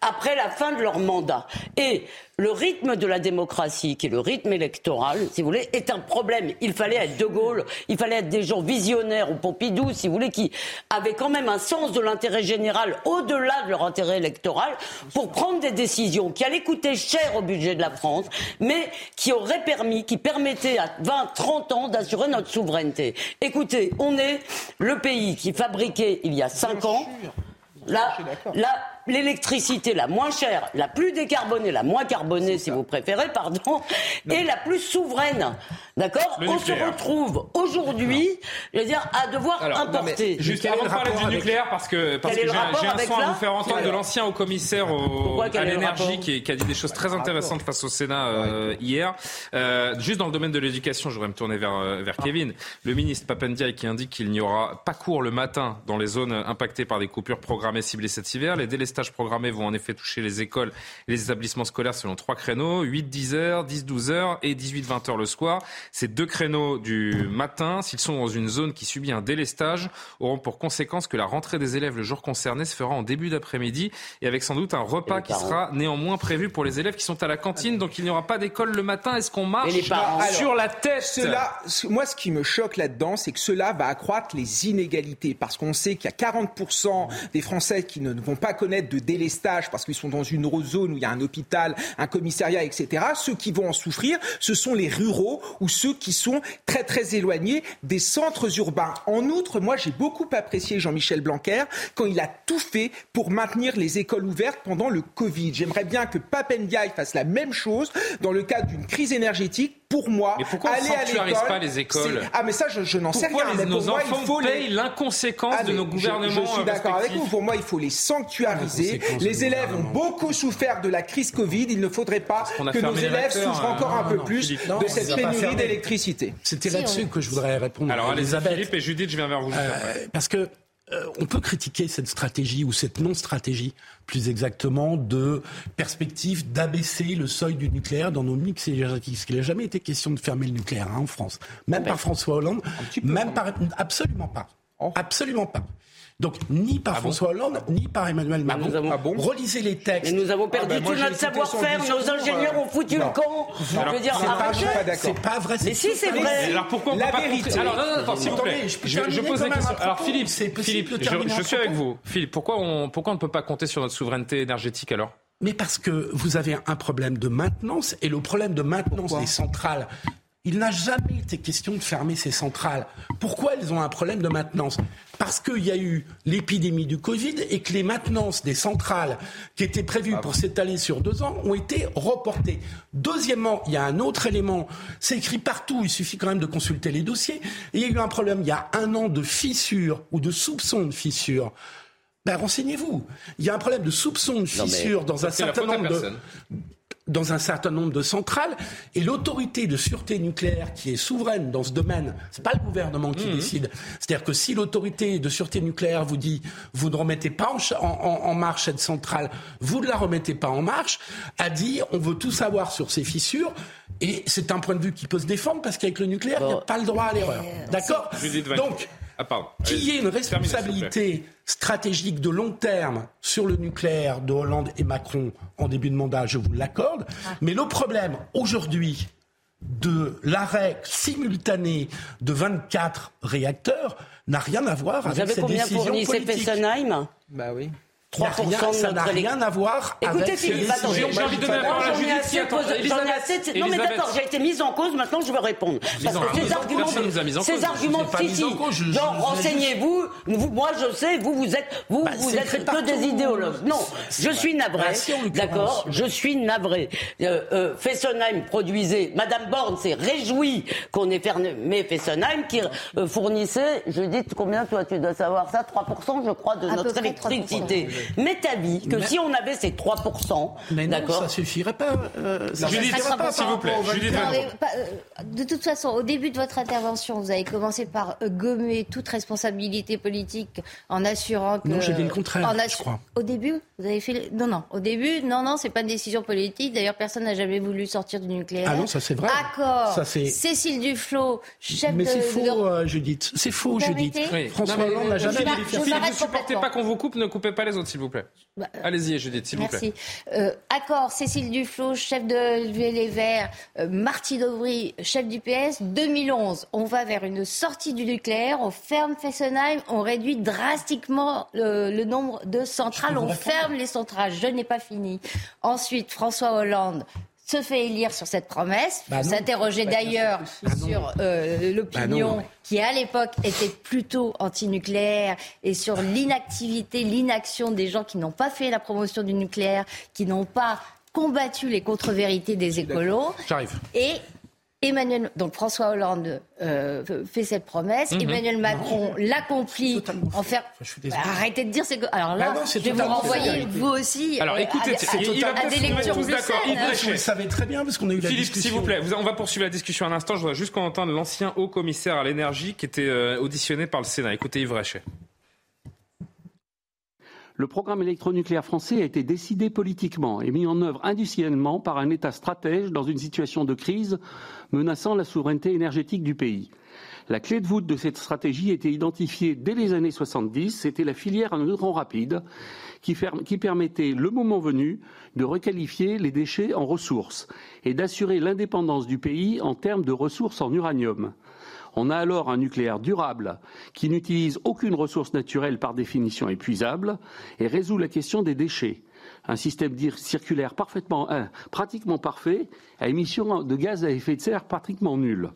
S4: après la fin de leur mandat. Et le rythme de la démocratie, qui est le rythme électoral, si vous voulez, est un problème. Il fallait être De Gaulle, il fallait être des gens visionnaires ou Pompidou, si vous voulez, qui avaient quand même un sens de l'intérêt général au-delà de leur intérêt électoral pour prendre des décisions qui allaient coûter cher au budget de la France, mais qui auraient permis, qui permettaient à 20, 30 ans d'assurer notre souveraineté. Écoutez, on est le pays qui fabriquait il y a 5 ans. Là, là, l'électricité la moins chère, la plus décarbonée, la moins carbonée si vous préférez, pardon, (laughs) et la plus souveraine. D'accord On se retrouve aujourd'hui, je veux dire, à devoir importer.
S1: juste avant de parler du nucléaire, parce que, parce que j'ai un son à vous faire entendre de l'ancien haut commissaire à l'énergie qui, qui, a dit des choses très intéressantes face au Sénat euh, hier. Euh, juste dans le domaine de l'éducation, je voudrais me tourner vers, euh, vers Kevin. Le ministre Papendiaï qui indique qu'il n'y aura pas cours le matin dans les zones impactées par des coupures programmées ciblées cet hiver. Les stages programmés vont en effet toucher les écoles et les établissements scolaires selon trois créneaux, 8-10 heures, 10-12 heures et 18-20 heures le soir. Ces deux créneaux du matin, s'ils sont dans une zone qui subit un délestage, auront pour conséquence que la rentrée des élèves le jour concerné se fera en début d'après-midi et avec sans doute un repas qui sera néanmoins prévu pour les élèves qui sont à la cantine. Donc il n'y aura pas d'école le matin. Est-ce qu'on marche sur la tête?
S8: cela, Moi, ce qui me choque là-dedans, c'est que cela va accroître les inégalités parce qu'on sait qu'il y a 40% des Français qui ne vont pas connaître de délestage parce qu'ils sont dans une zone où il y a un hôpital, un commissariat, etc. Ceux qui vont en souffrir, ce sont les ruraux ou ceux qui sont très très éloignés des centres urbains. En outre, moi j'ai beaucoup apprécié Jean-Michel Blanquer quand il a tout fait pour maintenir les écoles ouvertes pendant le Covid. J'aimerais bien que Papendiaï fasse la même chose dans le cadre d'une crise énergétique pour moi,
S1: mais pourquoi aller on ne à pas les écoles?
S8: Ah, mais ça, je, n'en sais rien.
S1: Les,
S8: nos
S1: pour enfants moi, il faut payent l'inconséquence ah, de nos gouvernements.
S8: Je, suis d'accord avec vous. Pour moi, il faut les sanctuariser. Les élèves ont beaucoup souffert de la crise Covid. Il ne faudrait pas que nos élèves souffrent encore un peu plus de cette pénurie d'électricité.
S5: C'était là-dessus que je voudrais répondre.
S1: Alors, Elisabeth. Philippe et Judith, je viens vers vous.
S5: Euh, parce que euh, on peut critiquer cette stratégie ou cette non-stratégie, plus exactement, de perspective d'abaisser le seuil du nucléaire dans nos mix énergétiques. Parce qu'il n'a jamais été question de fermer le nucléaire hein, en France, même par François Hollande, même par absolument pas, absolument pas. Donc, ni par ah François Hollande, ni par Emmanuel Macron. Ah bon Relisez les textes.
S4: Mais nous avons perdu ah ben tout notre savoir-faire. Nos ingénieurs ont foutu le camp. Je veux dire,
S5: c'est pas vrai.
S4: Mais si, c'est vrai.
S1: Alors pourquoi la vérité Alors, non, non, non, s'il vous plaît. Je, pose la question. Alors, Philippe, Philippe je, suis avec vous. Philippe, pourquoi on, pourquoi on ne peut pas compter sur notre souveraineté énergétique alors?
S5: Mais parce que vous avez un problème de maintenance et le problème de maintenance des centrales il n'a jamais été question de fermer ces centrales. Pourquoi elles ont un problème de maintenance Parce qu'il y a eu l'épidémie du Covid et que les maintenances des centrales qui étaient prévues pour s'étaler sur deux ans ont été reportées. Deuxièmement, il y a un autre élément, c'est écrit partout, il suffit quand même de consulter les dossiers. il y a eu un problème il y a un an de fissure ou de soupçon de fissure. Ben, renseignez-vous. Il y a un problème de soupçon de fissure dans un certain nombre de dans un certain nombre de centrales. Et l'autorité de sûreté nucléaire qui est souveraine dans ce domaine, c'est pas le gouvernement qui mmh. décide. C'est-à-dire que si l'autorité de sûreté nucléaire vous dit vous ne remettez pas en, en, marche cette centrale, vous ne la remettez pas en marche, a dit on veut tout savoir sur ces fissures. Et c'est un point de vue qui peut se défendre parce qu'avec le nucléaire, il n'y a pas le droit à l'erreur. D'accord Donc, ah, Qu'il y ait une responsabilité stratégique de long terme sur le nucléaire de Hollande et Macron en début de mandat, je vous l'accorde. Ah. Mais le problème aujourd'hui de l'arrêt simultané de 24 réacteurs n'a rien à voir avec ces décisions politiques.
S4: Bah oui.
S5: 3% ça n'a rien à voir
S4: Écoutez,
S5: avec
S4: Philippe, attendez. J'ai envie de donner la parole à Judith. J'en ai assez. Non, mais d'accord, j'ai été mise en cause. Maintenant, je veux répondre. Parce que ces arguments, ces arguments, si, si. Genre, renseignez-vous. Moi, je sais. Vous, vous êtes, vous, bah, vous êtes que des idéologues. Non, je suis navré. D'accord, je suis navré. Fessenheim produisait. Madame Borne s'est réjouie qu'on ait fermé Fessenheim, qui euh, fournissait. Je dis combien toi, tu dois savoir ça 3%, je crois, de notre électricité. Mais t'as dit que si on avait ces 3%,
S5: mais non, ça suffirait pas. Euh,
S1: ça Judith, pas, s'il vous plaît.
S6: Euh, de toute façon, au début de votre intervention, vous avez commencé par euh, gommer toute responsabilité politique en assurant que.
S5: Non, j'ai dit le contraire. je crois.
S6: Au début, vous avez fait. Non, non. Au début, non, non, c'est pas une décision politique. D'ailleurs, personne n'a jamais voulu sortir du nucléaire.
S5: Ah non, ça c'est vrai.
S6: Accord. Ça c'est. Cécile Duflot, chef
S5: mais
S6: de.
S5: Mais c'est faux, euh, Judith. C'est faux, Judith. François Hollande n'a jamais.
S1: Philippe, vous ne supportez pas qu'on vous coupe, ne coupez pas les autres s'il vous plaît. Bah, euh, Allez-y, Judith, s'il vous plaît.
S6: Merci. Euh, accord, Cécile Duflot, chef de Les Verts, euh, Marty Dauvry, chef du PS. 2011, on va vers une sortie du nucléaire, on ferme Fessenheim, on réduit drastiquement le, nombre de centrales, on ferme les centrales. Je n'ai pas fini. Ensuite, François Hollande se fait élire sur cette promesse. Bah S'interroger d'ailleurs sur euh, l'opinion bah qui, à l'époque, était plutôt antinucléaire et sur l'inactivité, l'inaction des gens qui n'ont pas fait la promotion du nucléaire, qui n'ont pas combattu les contre-vérités des écolos.
S1: J'arrive.
S6: Et Emmanuel, donc François Hollande euh, fait cette promesse. Mhm. Emmanuel Macron l'accomplit en faire. arrêtez de dire c'est que. Alors là, je vais vous renvoyer vous aussi.
S1: Alors écoutez,
S6: à, des lectures d'accord.
S5: Vous le savez très bien parce qu'on a eu la
S1: Philippe, s'il vous plaît, on va poursuivre la discussion un instant. Je voudrais juste qu'on entende l'ancien haut commissaire à l'énergie qui était euh, auditionné par le Sénat. Écoutez Yves Rachet.
S17: Le programme électronucléaire français a été décidé politiquement et mis en œuvre industriellement par un État stratège dans une situation de crise menaçant la souveraineté énergétique du pays. La clé de voûte de cette stratégie était identifiée dès les années 70. C'était la filière à neutrons rapide qui, qui, permettait, le moment venu, de requalifier les déchets en ressources et d'assurer l'indépendance du pays en termes de ressources en uranium. On a alors un nucléaire durable qui n'utilise aucune ressource naturelle par définition épuisable et résout la question des déchets. Un système circulaire euh, pratiquement parfait, à émission de gaz à effet de serre pratiquement nulle.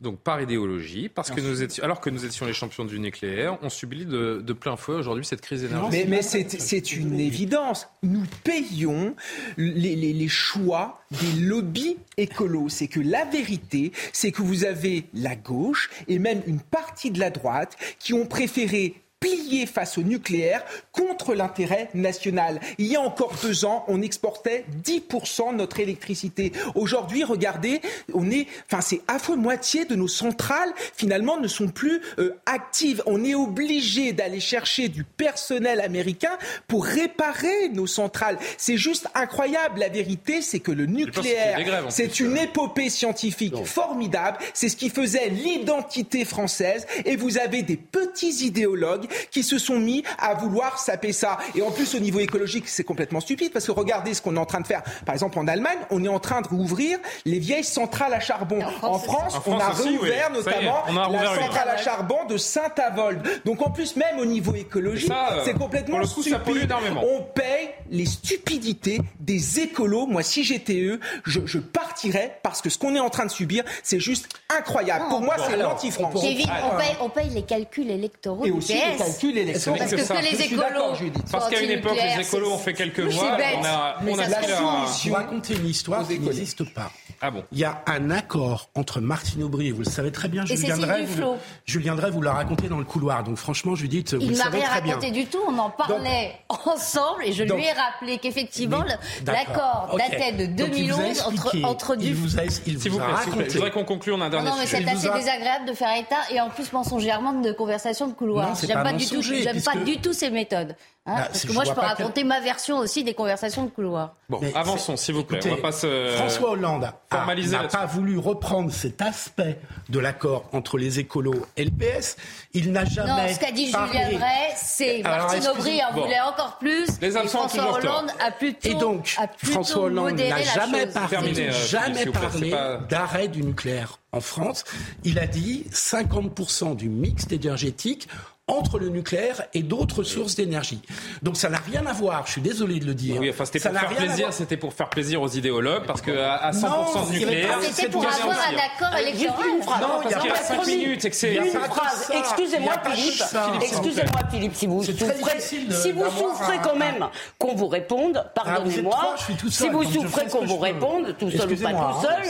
S1: Donc par idéologie, parce que nous étions, alors que nous étions les champions du nucléaire, on subit de, plein fouet aujourd'hui cette crise énergétique.
S8: Mais, mais c'est une évidence. Nous payons les, les choix des lobbies écolos. C'est que la vérité, c'est que vous avez la gauche et même une partie de la droite qui ont préféré plié face au nucléaire contre l'intérêt national. Il y a encore deux ans, on exportait 10% de notre électricité. Aujourd'hui, regardez, on est, enfin, c'est à fois moitié de nos centrales finalement ne sont plus euh, actives. On est obligé d'aller chercher du personnel américain pour réparer nos centrales. C'est juste incroyable. La vérité, c'est que le nucléaire, c'est une épopée scientifique formidable. C'est ce qui faisait l'identité française. Et vous avez des petits idéologues qui se sont mis à vouloir saper ça. Et en plus, au niveau écologique, c'est complètement stupide parce que regardez ce qu'on est en train de faire. Par exemple, en Allemagne, on est en train de rouvrir les vieilles centrales à charbon. En France, on a rouvert notamment la centrale à charbon de Saint-Avold. Donc en plus, même au niveau écologique, c'est complètement stupide. On paye les stupidités des écolos. Moi, si j'étais eux, je, partirais parce que ce qu'on est en train de subir, c'est juste incroyable. Pour moi, c'est l'anti-France.
S6: On, on, paye les calculs électoraux
S8: et
S6: Parce que, que, les écolos.
S1: Parce qu'à une époque, les écolos ont fait quelques voix. On a, on a
S5: la solution. raconter une histoire qui n'existe pas.
S1: Ah bon
S5: Il y a un accord entre Martine Aubry, vous le savez très bien, Julien Drey, vous, Julien Drey vous l'a raconté dans le couloir. Donc franchement, Judith, vous
S6: il
S5: le savez
S6: très
S5: bien. Il m'a
S6: rien raconté du tout, on en parlait ensemble et je lui ai rappelé qu'effectivement l'accord datait de 2011 entre, entre
S5: du... Il vous a, il vous, vous a raconté.
S1: Je voudrais qu'on conclue, on a un dernier
S6: Non, mais c'est assez désagréable de faire état et en plus mensongèrement de conversations de couloir. Pas, du tout, j'aime pas du tout ces méthodes. Hein, ah, parce que moi, je peux raconter ma version aussi des conversations de couloir.
S1: Bon, avançons, s'il vous plaît.
S5: François Hollande n'a pas voulu reprendre cet aspect de l'accord entre les écolos et le PS. Il n'a jamais. Non,
S6: ce qu'a dit Julien Drey, c'est Martine Aubry en voulait encore plus. Les et François Hollande a plutôt.
S5: Et donc, François Hollande n'a jamais parlé, jamais parlé d'arrêt du nucléaire en France. Il a dit 50% du mix énergétique entre le nucléaire et d'autres sources d'énergie. Donc ça n'a rien à voir, je suis désolé de le dire.
S1: Oui, enfin, c'était pour faire plaisir, c'était pour faire plaisir aux idéologues, parce que à 100% de nucléaire,
S6: c'était pour avoir un accord électoral.
S1: Non, il y a 5 minutes,
S4: c'est que Une phrase. Excusez-moi, Philippe. Excusez-moi, Philippe, si vous souffrez, si vous souffrez quand même qu'on vous réponde, ah, pardonnez-moi. Si vous souffrez qu'on vous réponde, tout seul ou pas tout seul,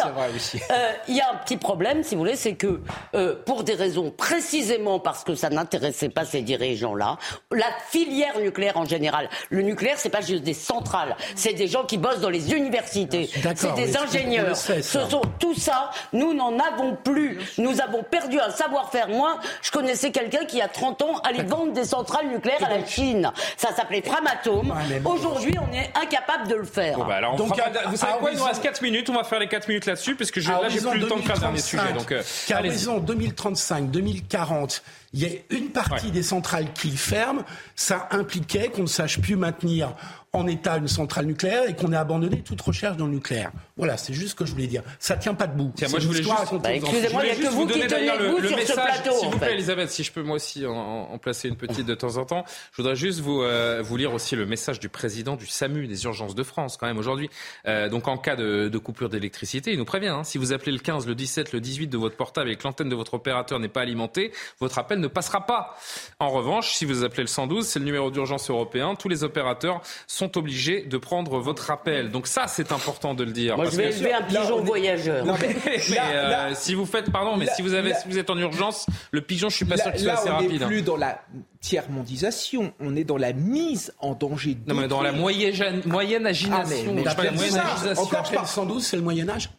S4: euh, il y a un petit problème, si vous voulez, c'est que euh, pour des raisons précisément parce que ça n'intéressait pas ces dirigeants-là. La filière nucléaire en général. Le nucléaire, c'est pas juste des centrales. C'est des gens qui bossent dans les universités. C'est des ingénieurs. Ce sont tout ça. Nous n'en avons plus. Nous avons perdu un savoir-faire. Moi, je connaissais quelqu'un qui a 30 ans allait vendre des centrales nucléaires à la Chine. Ça s'appelait Framatome. Aujourd'hui, on est incapable de le faire.
S1: Bah alors, Donc, vous savez quoi Il nous reste 4 minutes. On va faire les 4 minutes là-dessus parce que là, j'ai plus le temps de faire le dernier sujet. Donc, euh,
S5: à raison 2035, 2040 il y a une partie des centrales qui ferment, ça impliquait qu'on ne sache plus maintenir en état une centrale nucléaire et qu'on ait abandonné toute recherche dans le nucléaire. Voilà, c'est juste ce que je voulais dire. Ça tient pas debout.
S1: Tiens, moi je voulais juste, bah,
S6: excusez-moi, il n'y a que vous qui tenez le, le, message.
S1: S'il vous plaît, Elisabeth, si je peux moi aussi en, en, placer une petite de temps en temps, je voudrais juste vous euh, vous lire aussi le message du président du SAMU des urgences de France quand même aujourd'hui. Euh, donc en cas de, de coupure d'électricité, il nous prévient. Hein, si vous appelez le 15, le 17, le 18 de votre portable et que l'antenne de votre opérateur n'est pas alimentée, votre appel ne passera pas. En revanche, si vous appelez le 112, c'est le numéro d'urgence européen. Tous les opérateurs sont obligés de prendre votre appel. Donc ça, c'est important de le dire.
S4: Moi, je vais élever un pigeon voyageur. (laughs)
S1: mais, euh, si vous faites, pardon, mais si vous avez, si vous êtes en urgence, le pigeon, je suis pas sûr qu'il soit assez rapide.
S8: On n'est plus dans la tiers-mondisation, on est dans la mise en danger.
S1: Non, mais dans la moyenne, moyenne agination.
S5: Ah, mais, mais, Encore, je 112, c'est le Moyen Âge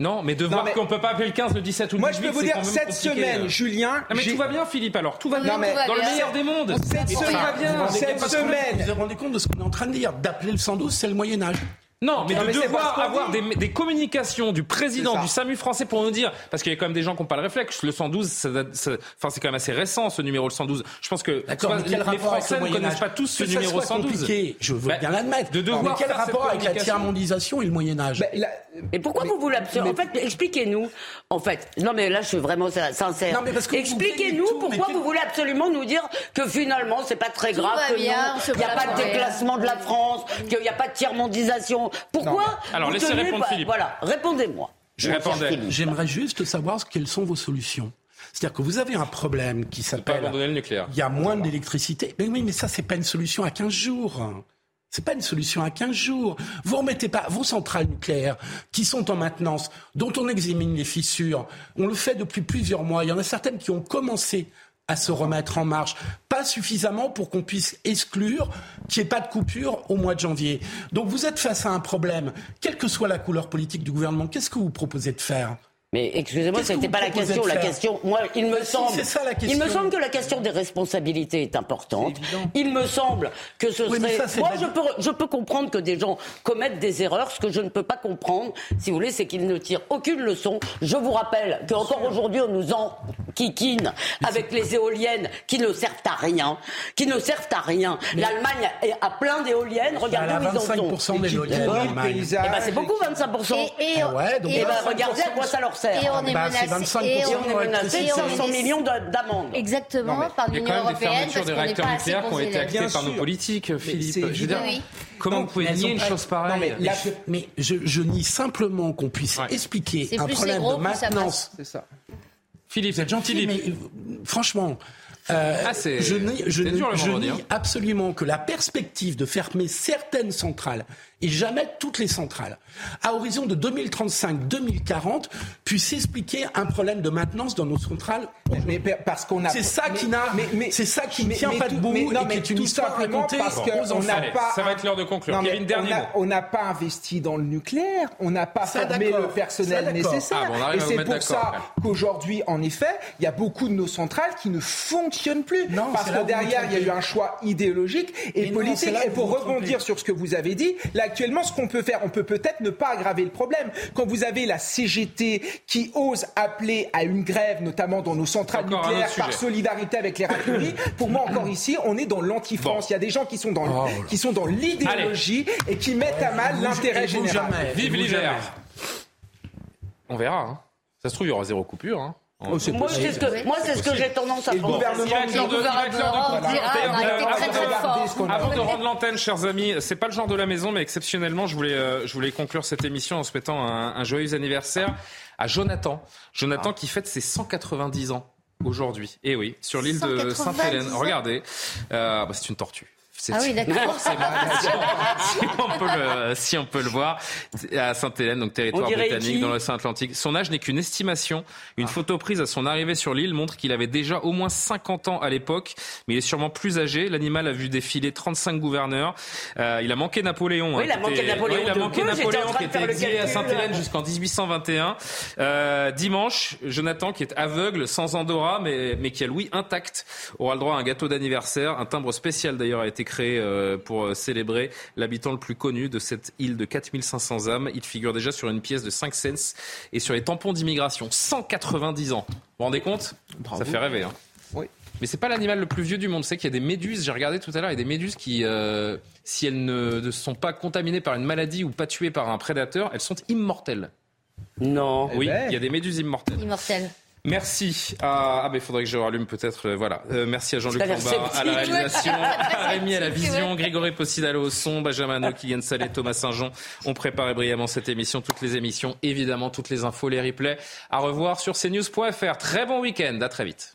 S1: non, mais de voir qu'on peut pas appeler le 15, le 17 ou le 18,
S8: Moi, je peux vous dire, cette semaine, Julien...
S1: mais tout va bien, Philippe, alors. Tout va bien. dans le meilleur des mondes.
S8: Cette semaine...
S5: Vous vous rendez compte de ce qu'on est en train de dire D'appeler le 112, c'est le Moyen-Âge.
S1: Non, mais de devoir avoir des, communications du président du SAMU français pour nous dire, parce qu'il y a quand même des gens qui n'ont pas le réflexe, le 112, enfin c'est quand même assez récent ce numéro le 112. Je pense que les Français ne connaissent pas tous ce numéro 112.
S5: Compliqué, je veux bah, bien l'admettre. De devoir mais quel rapport avec la tiers-mondisation et le Moyen Âge bah,
S4: Et pourquoi vous voulez En fait, expliquez-nous. En fait, non mais là je suis vraiment sincère. Expliquez-nous pourquoi vous voulez absolument nous dire que finalement c'est pas très grave, qu'il n'y a pas de déclassement de la France, qu'il n'y a pas de tiers-mondisation. Pourquoi
S1: Alors laissez répondre Philippe.
S4: Voilà, répondez-moi.
S5: J'aimerais juste savoir quelles sont vos solutions. C'est-à-dire que vous avez un problème qui s'appelle.
S1: le nucléaire.
S5: Il y a moins d'électricité. Mais oui, mais ça, c'est pas une solution à 15 jours. C'est pas une solution à 15 jours. Vous remettez pas vos centrales nucléaires qui sont en maintenance, dont on examine les fissures. On le fait depuis plusieurs mois. Il y en a certaines qui ont commencé à se remettre en marche. Pas suffisamment pour qu'on puisse exclure qu'il n'y ait pas de coupure au mois de janvier. Donc vous êtes face à un problème, quelle que soit la couleur politique du gouvernement. Qu'est-ce que vous proposez de faire?
S4: Mais excusez-moi, ce n'était pas la question. La question, moi, il me semble, il me semble que la question des responsabilités est importante. il me semble que ce serait. moi, je peux, je peux comprendre que des gens commettent des erreurs. Ce que je ne peux pas comprendre, si vous voulez, c'est qu'ils ne tirent aucune leçon. Je vous rappelle qu'encore aujourd'hui, on nous enquiquine avec les éoliennes qui ne servent à rien, qui ne servent à rien. L'Allemagne a plein d'éoliennes. Regardez où ils en sont.
S5: d'éoliennes. Eh
S4: ben, c'est beaucoup, 25% Et, ah ben, regardez à quoi ça leur sert.
S6: Et on est bah, menacé,
S4: et on est menacé de 500 millions d'amendes.
S6: Exactement, par l'Union européenne.
S1: Il y a quand même des fermetures de réacteurs nucléaires qui ont été actées par nos politiques, Philippe. Je veux dire, comment vous pouvez nier une chose pareille
S5: Mais je nie simplement qu'on puisse expliquer un problème de maintenance.
S1: C'est ça.
S5: Philippe, vous êtes gentil, mais franchement, euh, ah, je nie, je, je nie hein. absolument que la perspective de fermer certaines centrales et jamais toutes les centrales, à horizon de 2035-2040, puisse expliquer un problème de maintenance dans nos centrales.
S8: Mais, parce qu'on a.
S5: C'est ça qui n'a. Mais, c'est ça qui ne tient pas debout et qui est une histoire racontée
S8: parce qu'on n'a pas.
S1: Ça va être l'heure de conclure.
S8: on n'a pas investi dans le nucléaire, on n'a pas formé le personnel nécessaire. Ah, et c'est pour ça qu'aujourd'hui, en effet, il y a beaucoup de nos centrales qui ne fonctionnent plus. Non, parce que derrière, il y a eu un choix idéologique et politique. Et pour rebondir sur ce que vous avez dit, la actuellement, ce qu'on peut faire, on peut peut-être ne pas aggraver le problème. Quand vous avez la CGT qui ose appeler à une grève, notamment dans nos centrales nucléaires, par solidarité avec les raffineries, (coughs) pour moi encore ici, on est dans l'anti-France. Il y a des gens qui sont dans, oh qui sont dans l'idéologie et qui mettent à mal l'intérêt général.
S1: Vive l'hiver. On verra. Hein. Ça se trouve, il y aura zéro coupure. Hein.
S4: Oh, moi, c'est ce que, moi, c'est ce que j'ai tendance à penser.
S1: Avant de rendre l'antenne, chers amis, c'est pas le genre de la maison, mais exceptionnellement, je voulais, euh, je voulais conclure cette émission en souhaitant un, un joyeux anniversaire à Jonathan. Jonathan qui fête ses 190 ans aujourd'hui. Et eh oui, sur l'île de Sainte-Hélène. Regardez, euh, bah, c'est une tortue.
S6: Ah oui, (laughs) d'accord.
S1: si, on peut le, si on peut le voir, à Sainte-Hélène, donc territoire britannique dans l'océan Atlantique. Son âge n'est qu'une estimation. Une ah. photo prise à son arrivée sur l'île montre qu'il avait déjà au moins 50 ans à l'époque, mais il est sûrement plus âgé. L'animal a vu défiler 35 gouverneurs. Euh, il a manqué Napoléon.
S4: Oui, il a manqué Napoléon.
S1: il a manqué Napoléon qui était exilé à Sainte-Hélène jusqu'en 1821. Euh, dimanche, Jonathan, qui est aveugle, sans Andorra, mais, mais qui a Louis intact, aura le droit à un gâteau d'anniversaire. Un timbre spécial d'ailleurs a été créé euh, pour euh, célébrer l'habitant le plus connu de cette île de 4500 âmes. Il figure déjà sur une pièce de 5 cents et sur les tampons d'immigration. 190 ans. Vous vous rendez compte? Ça fait rêver. Hein.
S8: Oui.
S1: Mais c'est pas l'animal le plus vieux du monde. C'est qu'il y a des méduses. J'ai regardé tout à l'heure. Il y a des méduses qui, euh, si elles ne sont pas contaminées par une maladie ou pas tuées par un prédateur, elles sont immortelles.
S4: Non.
S1: Oui, eh ben. il y a des méduses immortelles.
S6: Immortelles.
S1: Merci. À ah mais il faudrait que je rallume peut-être euh, voilà. Euh, merci à Jean-Luc Lombard à la réalisation (laughs) à Rémi à la vision Grégory Possidalo au son Benjamin Kylian Salé Thomas Saint-Jean. Ont préparé brillamment cette émission toutes les émissions évidemment toutes les infos les replays à revoir sur cnews.fr très bon week-end à très vite